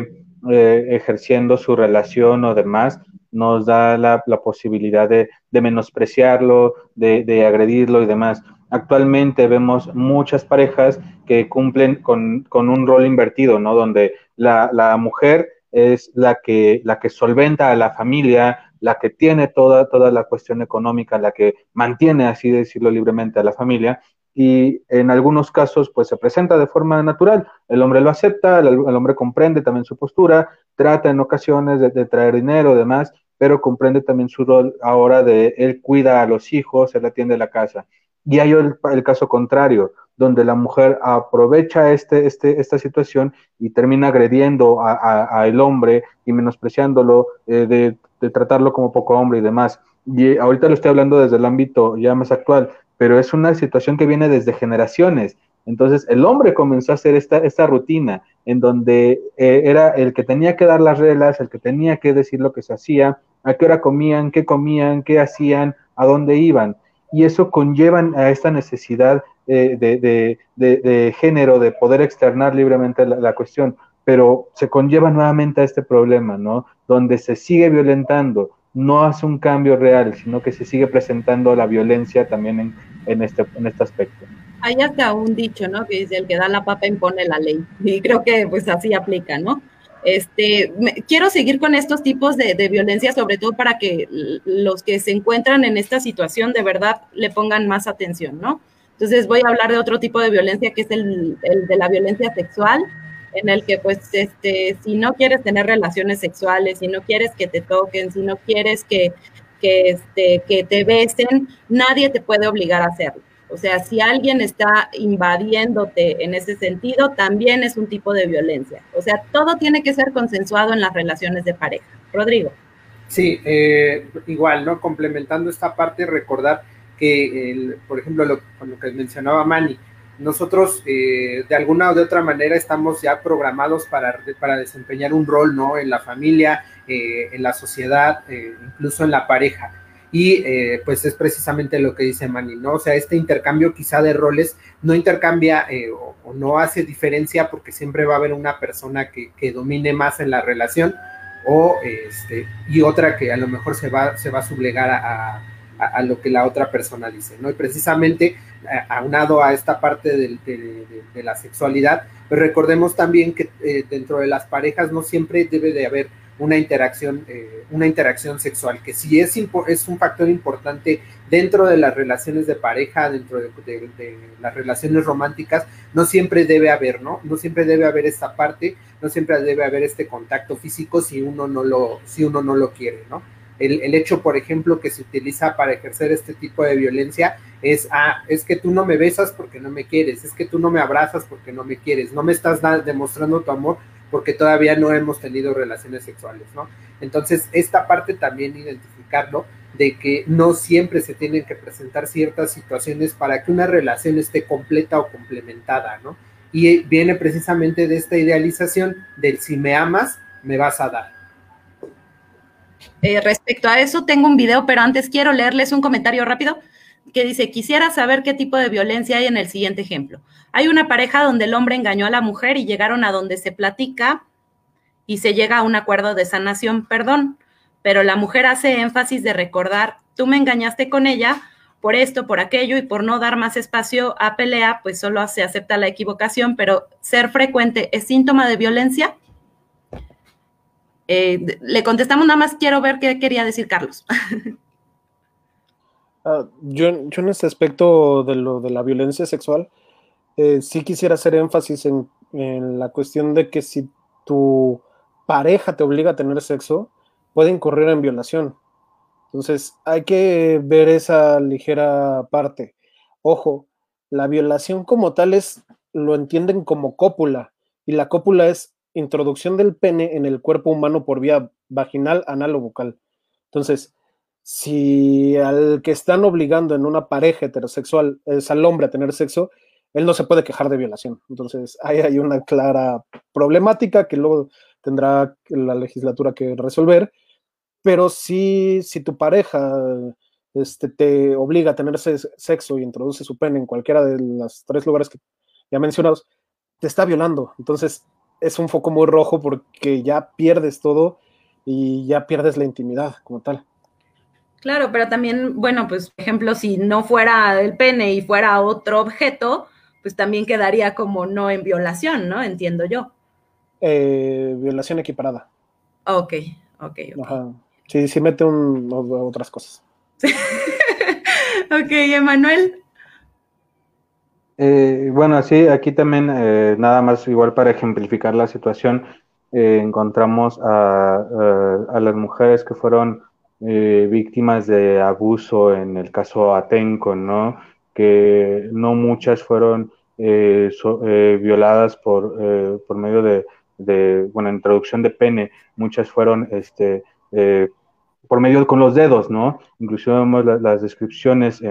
eh, ejerciendo su relación o demás nos da la, posibilidad de, menospreciarlo, de, agredirlo y demás. Actualmente vemos muchas parejas que cumplen con, un rol invertido, ¿no? Donde la, mujer es la que, solventa a la familia, la que tiene toda, toda la cuestión económica, la que mantiene, así decirlo libremente, a la familia, y en algunos casos pues se presenta de forma natural. El hombre lo acepta, el, hombre comprende también su postura, trata en ocasiones de, de traer dinero, demás, pero comprende también su rol ahora de él cuida a los hijos, él atiende la casa. Y hay el, el caso contrario, donde la mujer aprovecha este, este, esta situación y termina agrediendo a, a, a hombre y menospreciándolo, eh, de, de, tratarlo como poco hombre y demás. Y ahorita lo estoy hablando desde el ámbito ya más actual, pero es una situación que viene desde generaciones. Entonces el hombre comenzó a hacer esta, esta rutina en donde eh, era el que tenía que dar las reglas, el que tenía que decir lo que se hacía, a qué hora comían, qué comían, qué hacían, a dónde iban. Y eso conlleva a esta necesidad eh, de, género, de poder externar libremente la, cuestión, pero se conlleva nuevamente a este problema, ¿no? Donde se sigue violentando, no hace un cambio real, sino que se sigue presentando la violencia también en, este, en este aspecto. Hay hasta un dicho, ¿no? Que dice, el que da la papa impone la ley. Y creo que pues así aplica, ¿no? Este, quiero seguir con estos tipos de, de, violencia, sobre todo para que los que se encuentran en esta situación de verdad le pongan más atención, ¿no? Entonces voy a hablar de otro tipo de violencia que es el, de la violencia sexual, en el que pues este, si no quieres tener relaciones sexuales, si no quieres que te toquen, si no quieres que, que, este, que te besen, nadie te puede obligar a hacerlo. O sea, si alguien está invadiéndote en ese sentido, también es un tipo de violencia. O sea, todo tiene que ser consensuado en las relaciones de pareja. Rodrigo. Sí, eh, igual, ¿no? Complementando esta parte, recordar que, el, por ejemplo, lo, lo, que mencionaba Manny, nosotros eh, de alguna o de otra manera estamos ya programados para, para desempeñar un rol, ¿no? En la familia, eh, en la sociedad, eh, incluso en la pareja. Y pues es precisamente lo que dice Manny, ¿no? O sea, este intercambio quizá de roles no intercambia o, o, no hace diferencia porque siempre va a haber una persona que, que domine más en la relación o este, y otra que a lo mejor se va, se va a sublegar a, a lo que la otra persona dice, ¿no? Y precisamente aunado a esta parte de la sexualidad, pues recordemos también que eh, dentro de las parejas no siempre debe de haber una interacción, eh, una interacción sexual, que sí es, es un factor importante dentro de las relaciones de pareja, dentro de, las relaciones románticas, no siempre debe haber, ¿no? No siempre debe haber esta parte, no siempre debe haber este contacto físico si uno no lo, si uno no lo quiere, ¿no? El, el, hecho, por ejemplo, que se utiliza para ejercer este tipo de violencia es, ah, es que tú no me besas porque no me quieres, es que tú no me abrazas porque no me quieres, no me estás demostrando tu amor porque todavía no hemos tenido relaciones sexuales, ¿no? Entonces, esta parte también identificarlo de que no siempre se tienen que presentar ciertas situaciones para que una relación esté completa o complementada, ¿no? Y viene precisamente de esta idealización del si me amas, me vas a dar. Eh, respecto a eso, tengo un video, pero antes quiero leerles un comentario rápido que dice, quisiera saber qué tipo de violencia hay en el siguiente ejemplo. Hay una pareja donde el hombre engañó a la mujer y llegaron a donde se platica y se llega a un acuerdo de sanación, perdón, pero la mujer hace énfasis de recordar, tú me engañaste con ella por esto, por aquello y por no dar más espacio a pelea, pues solo se acepta la equivocación, pero ser frecuente es síntoma de violencia. Eh, le contestamos nada más, quiero ver qué quería decir Carlos. <laughs> Uh, yo, en este aspecto de lo de la violencia sexual, eh, sí quisiera hacer énfasis en, en, la cuestión de que si tu pareja te obliga a tener sexo, puede incurrir en violación. Entonces, hay que ver esa ligera parte. Ojo, la violación como tal es, lo entienden como cópula, y la cópula es introducción del pene en el cuerpo humano por vía vaginal, anal o bucal. Entonces, si al que están obligando en una pareja heterosexual es al hombre a tener sexo, él no se puede quejar de violación. Entonces, ahí hay una clara problemática que luego tendrá la legislatura que resolver, pero si, si tu pareja este, te obliga a tener sexo y introduce su pene en cualquiera de los tres lugares que ya mencionados, te está violando. Entonces, es un foco muy rojo porque ya pierdes todo y ya pierdes la intimidad como tal. Claro, pero también, bueno, pues, por ejemplo, si no fuera el pene y fuera otro objeto, pues también quedaría como no en violación, ¿no? Entiendo yo. Eh, violación equiparada. Ok, ok. okay. Ajá. Sí, sí mete un, otras cosas. <laughs> ok, Emanuel. Eh, bueno, sí, aquí también, eh, nada más igual para ejemplificar la situación, eh, encontramos a, a, las mujeres que fueron eh, víctimas de abuso en el caso Atenco, ¿no? Que no muchas fueron eh, so, eh, violadas por, eh, por medio de, de, bueno, introducción de pene, muchas fueron, este, eh, por medio con los dedos, ¿no? Incluso vemos la, las descripciones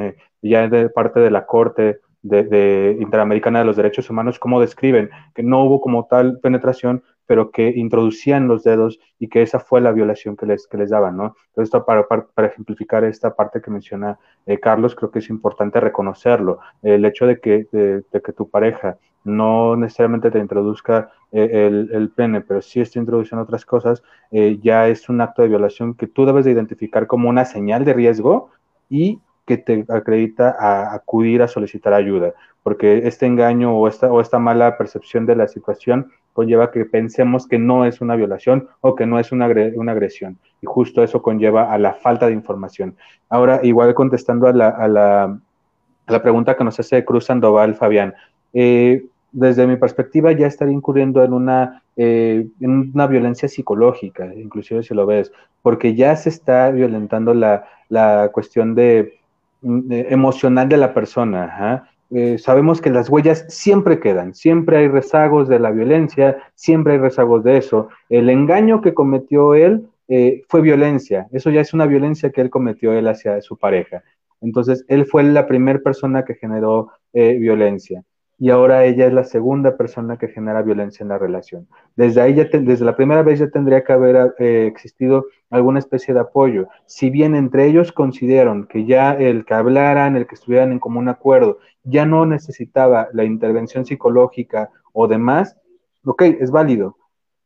ya de parte de la Corte de, Interamericana de los Derechos Humanos, cómo describen que no hubo como tal penetración, pero que introducían los dedos y que esa fue la violación que les, que les daban, ¿no? Entonces, esto para, para, para ejemplificar esta parte que menciona eh, Carlos, creo que es importante reconocerlo. El hecho de que, de, de que tu pareja no necesariamente te introduzca eh, el, el, pene, pero sí está introduciendo otras cosas, eh, ya es un acto de violación que tú debes de identificar como una señal de riesgo y que te acredita a acudir a solicitar ayuda, porque este engaño o esta, o esta mala percepción de la situación conlleva que pensemos que no es una violación o que no es una, una agresión. Y justo eso conlleva a la falta de información. Ahora, igual contestando a la, a la, pregunta que nos hace Cruz Sandoval, Fabián, eh, desde mi perspectiva ya estaría incurriendo en una, eh, en una violencia psicológica, inclusive si lo ves, porque ya se está violentando la, la cuestión de, de emocional de la persona. ¿eh? Eh, sabemos que las huellas siempre quedan, siempre hay rezagos de la violencia, siempre hay rezagos de eso. El engaño que cometió él eh, fue violencia, eso ya es una violencia que él cometió él hacia su pareja. Entonces, él fue la primera persona que generó eh, violencia y ahora ella es la segunda persona que genera violencia en la relación. Desde ahí ya desde la primera vez ya tendría que haber eh, existido alguna especie de apoyo. Si bien entre ellos consideraron que ya el que hablaran, el que estuvieran en común acuerdo, ya no necesitaba la intervención psicológica o demás, ok, es válido.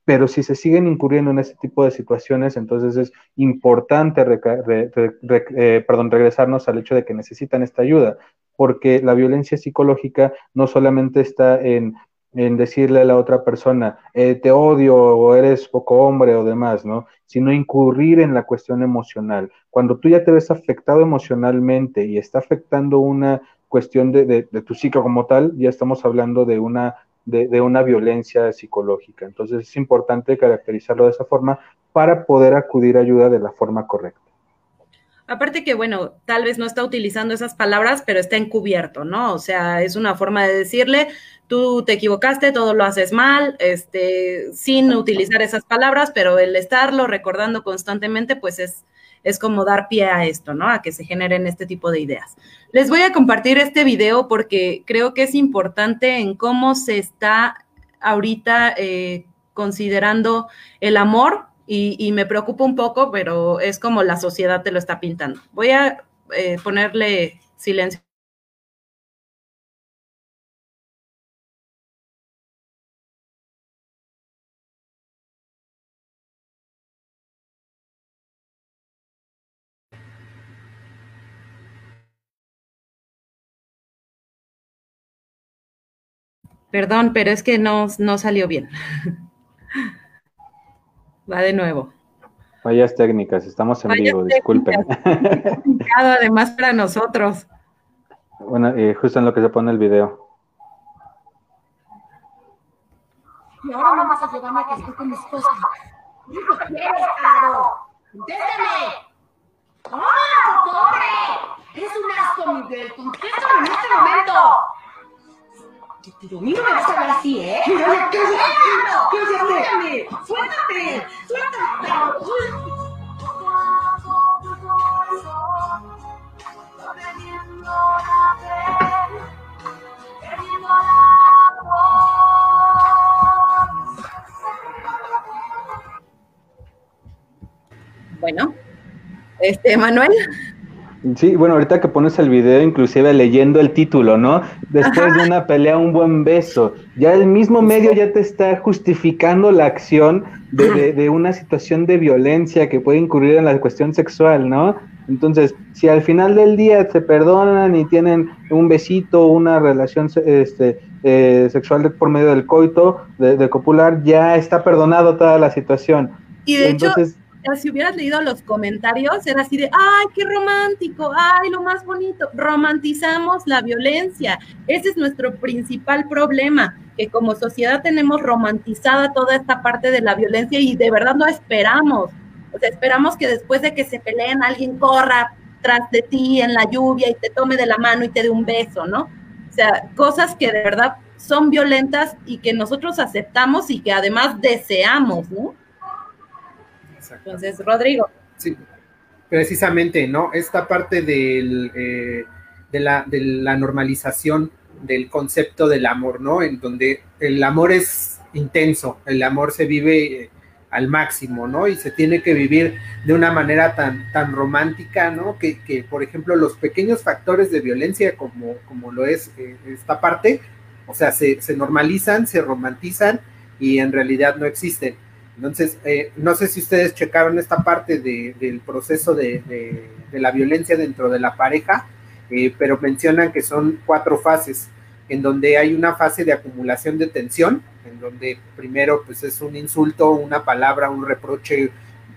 Pero si se siguen incurriendo en este tipo de situaciones, entonces es importante eh, regresarnos al hecho de que necesitan esta ayuda porque la violencia psicológica no solamente está en, en decirle a la otra persona, eh, te odio o eres poco hombre o demás, ¿no? Sino incurrir en la cuestión emocional. Cuando tú ya te ves afectado emocionalmente y está afectando una cuestión de, de, tu ciclo como tal, ya estamos hablando de una, de, de una violencia psicológica. Entonces es importante caracterizarlo de esa forma para poder acudir a ayuda de la forma correcta. Aparte que, bueno, tal vez no está utilizando esas palabras, pero está encubierto, ¿no? O sea, es una forma de decirle, tú te equivocaste, todo lo haces mal, este, sin utilizar esas palabras, pero el estarlo recordando constantemente, pues es, es como dar pie a esto, ¿no? A que se generen este tipo de ideas. Les voy a compartir este video porque creo que es importante en cómo se está ahorita eh, considerando el amor y, me preocupa un poco, pero es como la sociedad te lo está pintando. Voy a eh, ponerle silencio. Perdón, pero es que no, no salió bien. <laughs> Va de nuevo. Fallas técnicas, estamos en vivo, disculpen. <laughs> Además para nosotros. Bueno, eh, justo en lo que se pone el video. Y ahora no vas a ayudarme a que esté con mis cosas. ¡Dijo quiero, ¡Contéstame! ¡Ah, corre! ¡Eres un asco, Miguel! ¡Contéstame en este momento! Pero a mí no me vas a hablar así, ¿eh? ¿Qué es ¡Suéltame! ¡Suéltate! ¡Suéltame! Bueno, este, Manuel. Sí, bueno, ahorita que pones el video, inclusive leyendo el título, ¿no? Después de una pelea, un buen beso. Ya el mismo medio ya te está justificando la acción de, de, una situación de violencia que puede incurrir en la cuestión sexual, ¿no? Entonces, si al final del día se perdonan y tienen un besito, una relación este, eh, sexual por medio del coito, de, copular, ya está perdonado toda la situación. Y de Entonces, hecho si hubieras leído los comentarios, era así de, ay, qué romántico, ay, lo más bonito. Romantizamos la violencia. Ese es nuestro principal problema, que como sociedad tenemos romantizada toda esta parte de la violencia y de verdad no esperamos. O sea, esperamos que después de que se peleen alguien corra tras de ti en la lluvia y te tome de la mano y te dé un beso, ¿no? O sea, cosas que de verdad son violentas y que nosotros aceptamos y que además deseamos, ¿no? Entonces, Rodrigo. Sí, precisamente, ¿no? Esta parte del, eh, de, la, de la normalización del concepto del amor, ¿no? En donde el amor es intenso, el amor se vive eh, al máximo, ¿no? Y se tiene que vivir de una manera tan, tan romántica, ¿no? Que, que por ejemplo, los pequeños factores de violencia, como, como lo es eh, esta parte, o sea, se, se normalizan, se romantizan y en realidad no existen. Entonces, eh, no sé si ustedes checaron esta parte del proceso de, la violencia dentro de la pareja, eh, pero mencionan que son cuatro fases, en donde hay una fase de acumulación de tensión, en donde primero pues es un insulto, una palabra, un reproche,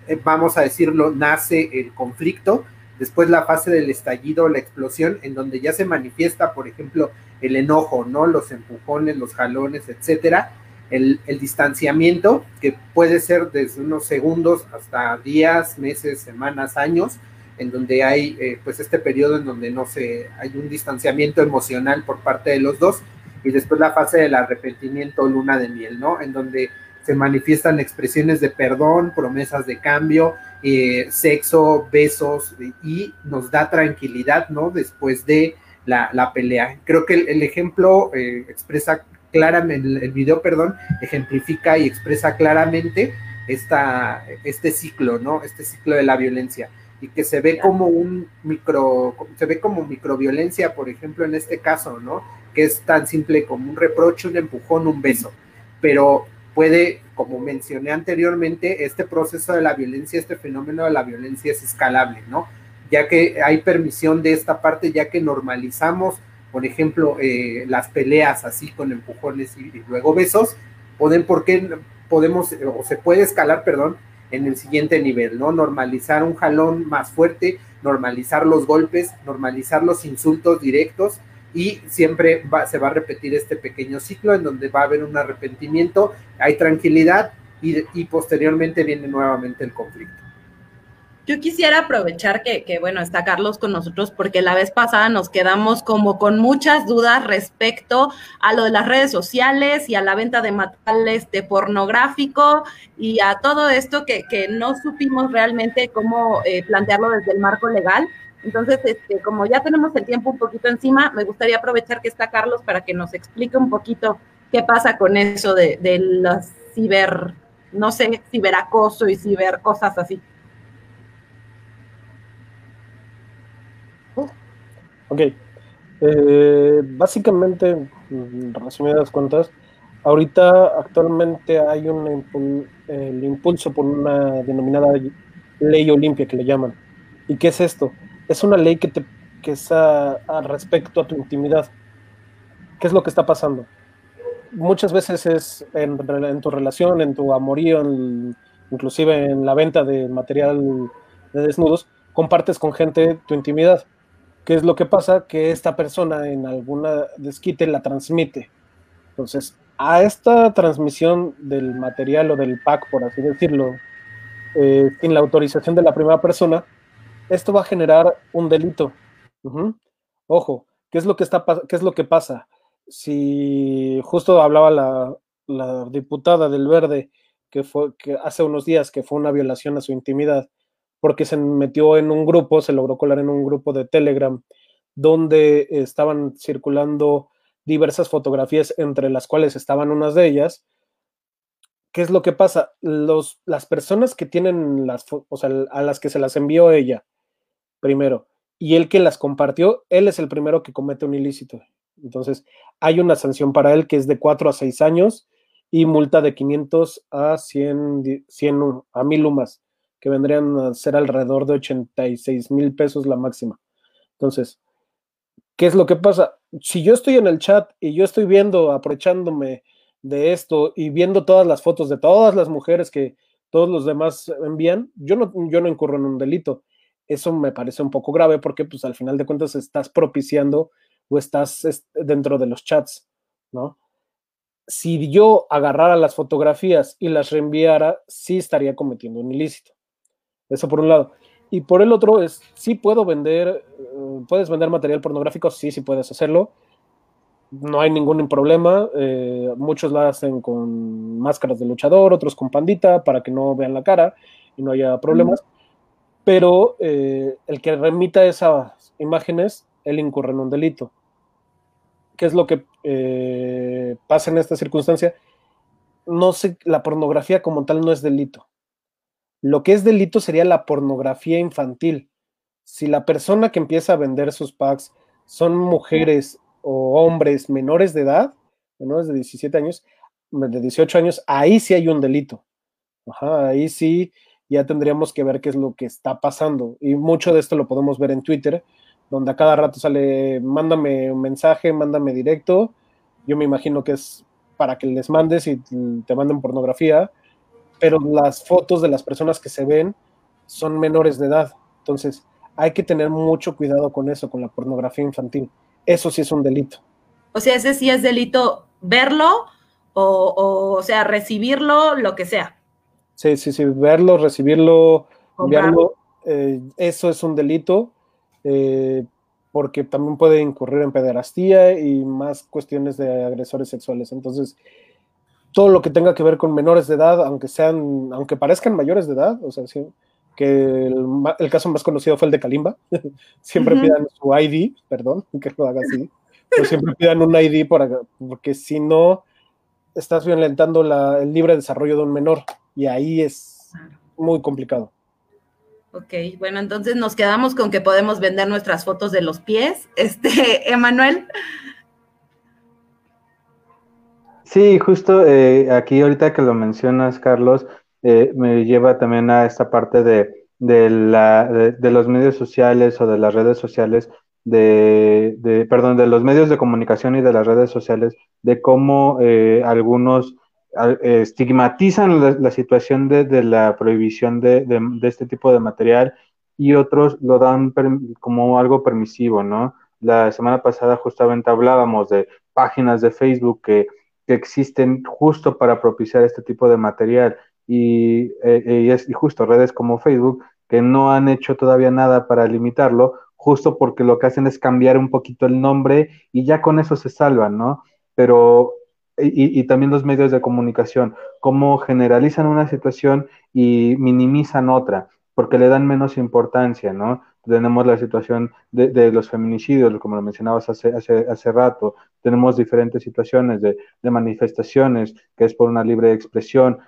eh, vamos a decirlo, nace el conflicto, después la fase del estallido, la explosión, en donde ya se manifiesta, por ejemplo, el enojo, ¿no? Los empujones, los jalones, etcétera, el, distanciamiento, que puede ser desde unos segundos hasta días, meses, semanas, años, en donde hay eh, pues este periodo en donde no se hay un distanciamiento emocional por parte de los dos y después la fase del arrepentimiento luna de miel, ¿no? En donde se manifiestan expresiones de perdón, promesas de cambio, eh, sexo, besos y nos da tranquilidad, ¿no? Después de la, pelea. Creo que el, ejemplo eh, expresa claramente, el video, perdón, ejemplifica y expresa claramente esta, este ciclo, ¿no? Este ciclo de la violencia y que se ve como un micro, se ve como microviolencia, por ejemplo, en este caso, ¿no? Que es tan simple como un reproche, un empujón, un beso, pero puede, como mencioné anteriormente, este proceso de la violencia, este fenómeno de la violencia es escalable, ¿no? Ya que hay permisión de esta parte, ya que normalizamos por ejemplo, eh, las peleas así con empujones y, luego besos, pueden, porque podemos, o se puede escalar, perdón, en el siguiente nivel, ¿no? Normalizar un jalón más fuerte, normalizar los golpes, normalizar los insultos directos y siempre se va a repetir este pequeño ciclo en donde va a haber un arrepentimiento, hay tranquilidad y posteriormente viene nuevamente el conflicto. Yo quisiera aprovechar que, que, bueno, está Carlos con nosotros porque la vez pasada nos quedamos como con muchas dudas respecto a lo de las redes sociales y a la venta de materiales de pornográfico y a todo esto que, que no supimos realmente cómo eh, plantearlo desde el marco legal. Entonces, este, como ya tenemos el tiempo un poquito encima, me gustaría aprovechar que está Carlos para que nos explique un poquito qué pasa con eso de, de los ciber, no sé, ciberacoso y ciber cosas así. Ok. Eh, básicamente, resumidas cuentas, ahorita actualmente hay un el impulso por una denominada ley Olimpia que le llaman. ¿Y qué es esto? Es una ley que, te, que es a, respecto a tu intimidad. ¿Qué es lo que está pasando? Muchas veces es en, tu relación, en tu amorío, inclusive en la venta de material de desnudos, compartes con gente tu intimidad ¿Qué es lo que pasa? Que esta persona en alguna desquite la transmite. Entonces, a esta transmisión del material o del pack, por así decirlo, eh, sin la autorización de la primera persona, esto va a generar un delito. Ojo, ¿qué es lo que está qué es lo que pasa? Si justo hablaba la, la diputada del Verde que fue que hace unos días que fue una violación a su intimidad, porque se metió en un grupo, se logró colar en un grupo de Telegram, donde estaban circulando diversas fotografías, entre las cuales estaban unas de ellas. ¿Qué es lo que pasa? Los, las personas que tienen las, o sea, a las que se las envió ella, primero, y el que las compartió, él es el primero que comete un ilícito. Entonces, hay una sanción para él que es de 4 a 6 años y multa de 500 a 100, 100 a 1000 lumas que vendrían a ser alrededor de 86 mil pesos la máxima. Entonces, ¿qué es lo que pasa? Si yo estoy en el chat y yo estoy viendo, aprovechándome de esto y viendo todas las fotos de todas las mujeres que todos los demás envían, yo no, yo no incurro en un delito. Eso me parece un poco grave porque pues al final de cuentas estás propiciando o estás dentro de los chats, ¿no? Si yo agarrara las fotografías y las reenviara, sí estaría cometiendo un ilícito. Eso por un lado. Y por el otro es, sí puedo vender, uh, puedes vender material pornográfico, sí, sí puedes hacerlo. No hay ningún problema. Eh, muchos lo hacen con máscaras de luchador, otros con pandita para que no vean la cara y no haya problemas. Mm. Pero eh, el que remita esas imágenes, él incurre en un delito. ¿Qué es lo que eh, pasa en esta circunstancia? No sé, la pornografía como tal no es delito lo que es delito sería la pornografía infantil. Si la persona que empieza a vender sus packs son mujeres o hombres menores de edad, menores de 17 años, de 18 años, ahí sí hay un delito. Ajá, ahí sí ya tendríamos que ver qué es lo que está pasando. Y mucho de esto lo podemos ver en Twitter, donde a cada rato sale, mándame un mensaje, mándame directo. Yo me imagino que es para que les mandes y te manden pornografía pero las fotos de las personas que se ven son menores de edad. Entonces, hay que tener mucho cuidado con eso, con la pornografía infantil. Eso sí es un delito. O sea, ese sí es delito verlo o, o, o sea, recibirlo, lo que sea. Sí, sí, sí, verlo, recibirlo, enviarlo, eh, eso es un delito, eh, porque también puede incurrir en pederastía y más cuestiones de agresores sexuales. Entonces, todo lo que tenga que ver con menores de edad, aunque sean, aunque parezcan mayores de edad, o sea, sí, que el, el, caso más conocido fue el de Kalimba, <laughs> siempre uh -huh. pidan su ID, perdón, que lo haga así, pero siempre pidan un ID para, porque si no, estás violentando la, el libre desarrollo de un menor, y ahí es muy complicado. Ok, bueno, entonces nos quedamos con que podemos vender nuestras fotos de los pies, este, <laughs> Emanuel. Sí, justo eh, aquí ahorita que lo mencionas, Carlos, eh, me lleva también a esta parte de, de, la, de, los medios sociales o de las redes sociales, de, de, perdón, de los medios de comunicación y de las redes sociales, de cómo eh, algunos estigmatizan la, situación de, la prohibición de, de, este tipo de material y otros lo dan como algo permisivo, ¿no? La semana pasada justamente hablábamos de páginas de Facebook que que existen justo para propiciar este tipo de material y, eh, y, es, y justo redes como Facebook que no han hecho todavía nada para limitarlo, justo porque lo que hacen es cambiar un poquito el nombre y ya con eso se salvan, ¿no? Pero, y, y también los medios de comunicación, cómo generalizan una situación y minimizan otra, porque le dan menos importancia, ¿no? Tenemos la situación de, los feminicidios, como lo mencionabas hace, hace, hace rato, tenemos diferentes situaciones de, manifestaciones, que es por una libre expresión,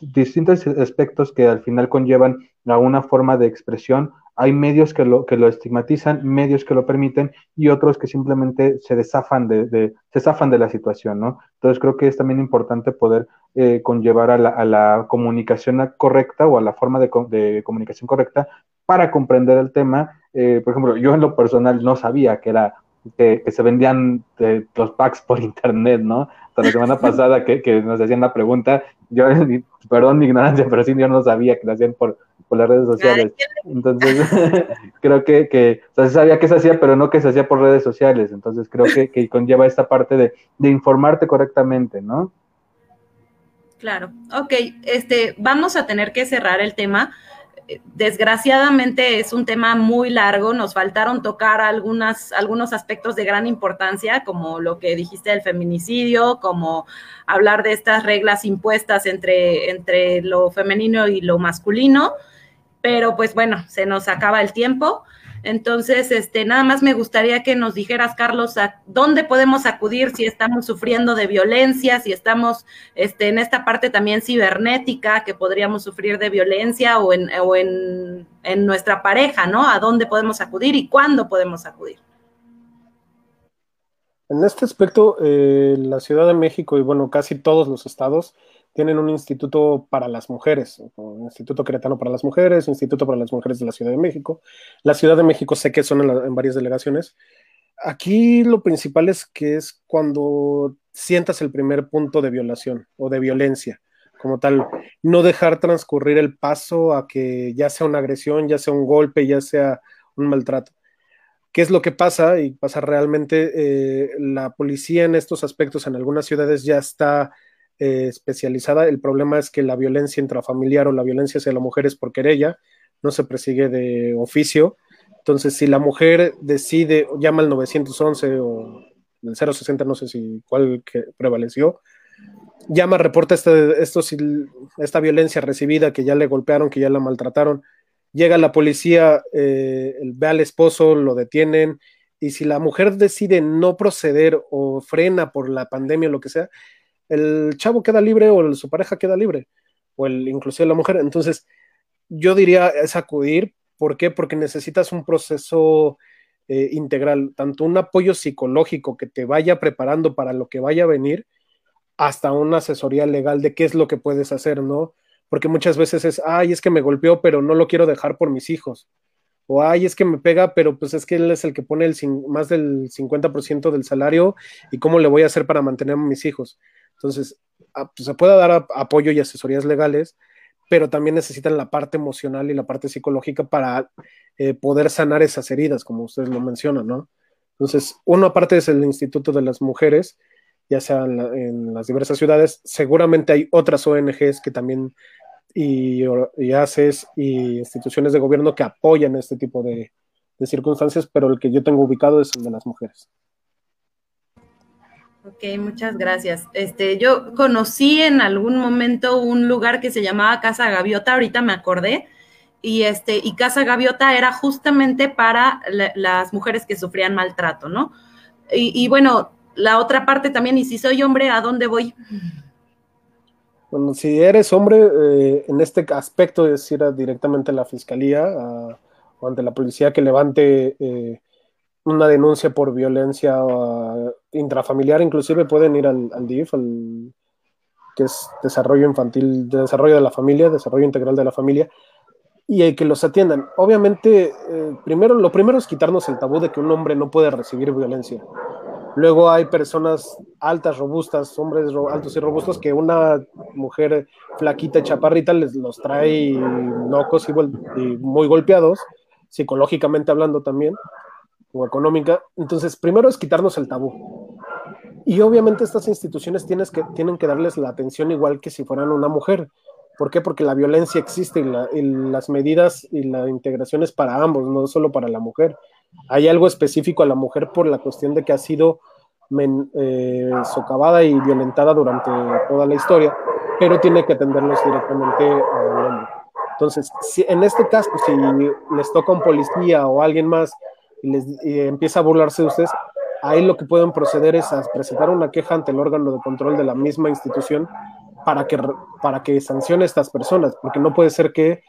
distintos aspectos que al final conllevan a una forma de expresión. Hay medios que lo, que lo estigmatizan, medios que lo permiten y otros que simplemente se desafan de, se zafan de la situación, ¿no? Entonces creo que es también importante poder eh, conllevar a la, comunicación correcta o a la forma de comunicación correcta para comprender el tema. Eh, por ejemplo, yo en lo personal no sabía que era que, que se vendían eh, los packs por internet, ¿no? Hasta la semana <laughs> pasada que, que, nos hacían la pregunta, yo, <laughs> perdón mi ignorancia, pero sí yo no sabía que lo hacían por, por las redes sociales. Entonces, <laughs> creo que, que o sea, se sabía que se hacía, pero no que se hacía por redes sociales. Entonces, creo que, que conlleva esta parte de, de informarte correctamente, ¿no? Claro, ok, este, vamos a tener que cerrar el tema desgraciadamente es un tema muy largo, nos faltaron tocar algunas, algunos aspectos de gran importancia, como lo que dijiste del feminicidio, como hablar de estas reglas impuestas entre, entre lo femenino y lo masculino, pero pues bueno, se nos acaba el tiempo. Entonces, este, nada más me gustaría que nos dijeras, Carlos, a dónde podemos acudir si estamos sufriendo de violencia, si estamos este, en esta parte también cibernética, que podríamos sufrir de violencia o, en, o en, en nuestra pareja, ¿no? ¿A dónde podemos acudir y cuándo podemos acudir? En este aspecto, eh, la Ciudad de México y bueno, casi todos los estados tienen un instituto para las mujeres, un Instituto Queretano para las Mujeres, Instituto para las Mujeres de la Ciudad de México. La Ciudad de México sé que son en, la, en, varias delegaciones. Aquí lo principal es que es cuando sientas el primer punto de violación o de violencia, como tal, no dejar transcurrir el paso a que ya sea una agresión, ya sea un golpe, ya sea un maltrato. ¿Qué es lo que pasa? Y pasa realmente, eh, la policía en estos aspectos en algunas ciudades ya está eh, especializada. El problema es que la violencia intrafamiliar o la violencia hacia la mujer es por querella, no se persigue de oficio. Entonces, si la mujer decide, llama al 911 o el 060, no sé si cuál que prevaleció, llama, reporta este, esto, esta violencia recibida, que ya le golpearon, que ya la maltrataron. Llega la policía, eh, ve al esposo, lo detienen, y si la mujer decide no proceder o frena por la pandemia o lo que sea, el chavo queda libre o su pareja queda libre, o el, inclusive la mujer. Entonces, yo diría es acudir. ¿Por qué? Porque necesitas un proceso eh, integral, tanto un apoyo psicológico que te vaya preparando para lo que vaya a venir, hasta una asesoría legal de qué es lo que puedes hacer, ¿no? Porque muchas veces es, ay, es que me golpeó, pero no lo quiero dejar por mis hijos. O, ay, es que me pega, pero pues es que él es el que pone más del 50% del salario y cómo le voy a hacer para mantener a mis hijos. Entonces, pues, se puede dar apoyo y asesorías legales, pero también necesitan la parte emocional y la parte psicológica para eh, poder sanar esas heridas, como ustedes lo mencionan, ¿no? Entonces, uno aparte es el Instituto de las Mujeres, ya sea en las diversas ciudades, seguramente hay otras ONGs que también y, y ACES y instituciones de gobierno que apoyan este tipo de, circunstancias, pero el que yo tengo ubicado es el de las mujeres. Ok, muchas gracias. Este, yo conocí en algún momento un lugar que se llamaba Casa Gaviota, ahorita me acordé, y este, y Casa Gaviota era justamente para la, las mujeres que sufrían maltrato, ¿no? Y, bueno, la otra parte también, y si soy hombre, ¿a dónde voy? Si eres hombre, eh, en este aspecto es ir a directamente a la fiscalía o ante la policía que levante eh, una denuncia por violencia uh, intrafamiliar, inclusive pueden ir al, DIF, al, que es desarrollo infantil, de desarrollo de la familia, desarrollo integral de la familia, y hay que los atiendan. Obviamente, eh, primero, lo primero es quitarnos el tabú de que un hombre no puede recibir violencia. Luego hay personas altas, robustas, hombres altos y robustos que una mujer flaquita, chaparrita, les los trae locos y, y muy golpeados, psicológicamente hablando también o económica. Entonces, primero es quitarnos el tabú. Y obviamente estas instituciones tienes que, tienen que darles la atención igual que si fueran una mujer. ¿Por qué? Porque la violencia existe y, y las medidas y la integración es para ambos, no solo para la mujer. Hay algo específico a la mujer por la cuestión de que ha sido eh, socavada y violentada durante toda la historia, pero tiene que atenderlos directamente al hombre. Entonces, si en este caso, si les toca un policía o alguien más y les empieza a burlarse de ustedes, ahí lo que pueden proceder es a presentar una queja ante el órgano de control de la misma institución para que, para que sancione a estas personas, porque no puede ser que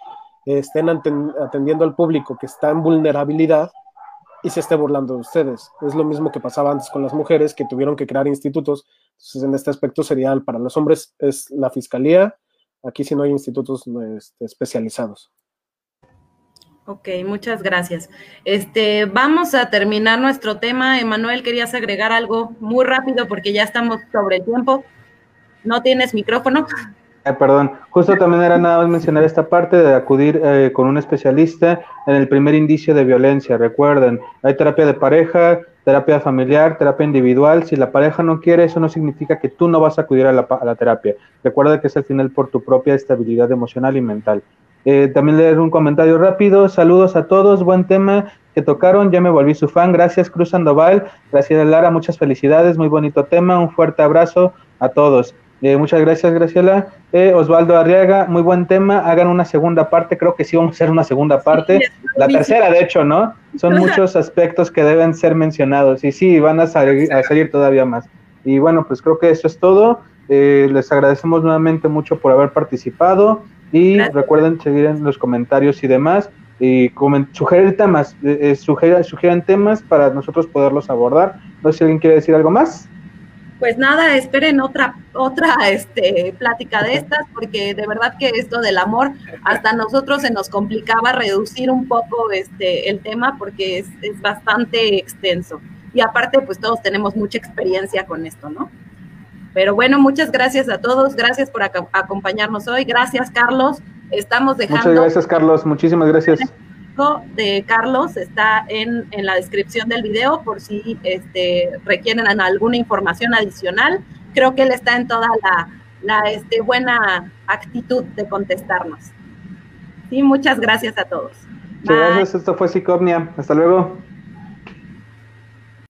estén aten- atendiendo al público que está en vulnerabilidad y se esté burlando de ustedes. Es lo mismo que pasaba antes con las mujeres que tuvieron que crear institutos. Entonces, en este aspecto sería para los hombres es la fiscalía. Aquí sí no hay institutos este, especializados. Ok, muchas gracias. Este, vamos a terminar nuestro tema. Emanuel, querías agregar algo muy rápido porque ya estamos sobre el tiempo. No tienes micrófono. Eh, perdón, justo también era nada más mencionar esta parte de acudir eh, con un especialista en el primer indicio de violencia. Recuerden, hay terapia de pareja, terapia familiar, terapia individual. Si la pareja no quiere, eso no significa que tú no vas a acudir a la, a la terapia. Recuerda que es al final por tu propia estabilidad emocional y mental. Eh, también leer un comentario rápido. Saludos a todos, buen tema que tocaron. Ya me volví su fan. Gracias, Cruz Sandoval. Graciela Lara, muchas felicidades. Muy bonito tema. Un fuerte abrazo a todos. Eh, muchas gracias, Graciela. Eh, Osvaldo Arriaga, muy buen tema. Hagan una segunda parte. Creo que sí vamos a hacer una segunda parte. La tercera, de hecho, ¿no? Son muchos aspectos que deben ser mencionados. Y sí, van a salir, a salir todavía más. Y bueno, pues creo que eso es todo. Eh, les agradecemos nuevamente mucho por haber participado. Y Gracias. recuerden seguir en los comentarios y demás. Y sugerir temas. Eh, eh, sugerir- sugieran temas para nosotros poderlos abordar. No sé si alguien quiere decir algo más. Pues nada, esperen otra, otra <laughs> este, plática de estas, porque de verdad que esto del amor, hasta a nosotros se nos complicaba reducir un poco este, el tema porque es, es bastante extenso. Y aparte, pues todos tenemos mucha experiencia con esto, ¿no? Pero bueno, muchas gracias a todos, gracias por acompañarnos hoy, gracias Carlos, estamos Muchas dejando gracias, Carlos. Muchísimas gracias. De Carlos está en, en la descripción del video por si este, requieren alguna información adicional. Creo que él está en toda la, la este, buena actitud de contestarnos. Sí, muchas gracias a todos. Muchas gracias. Esto fue Psicomnia. Hasta luego.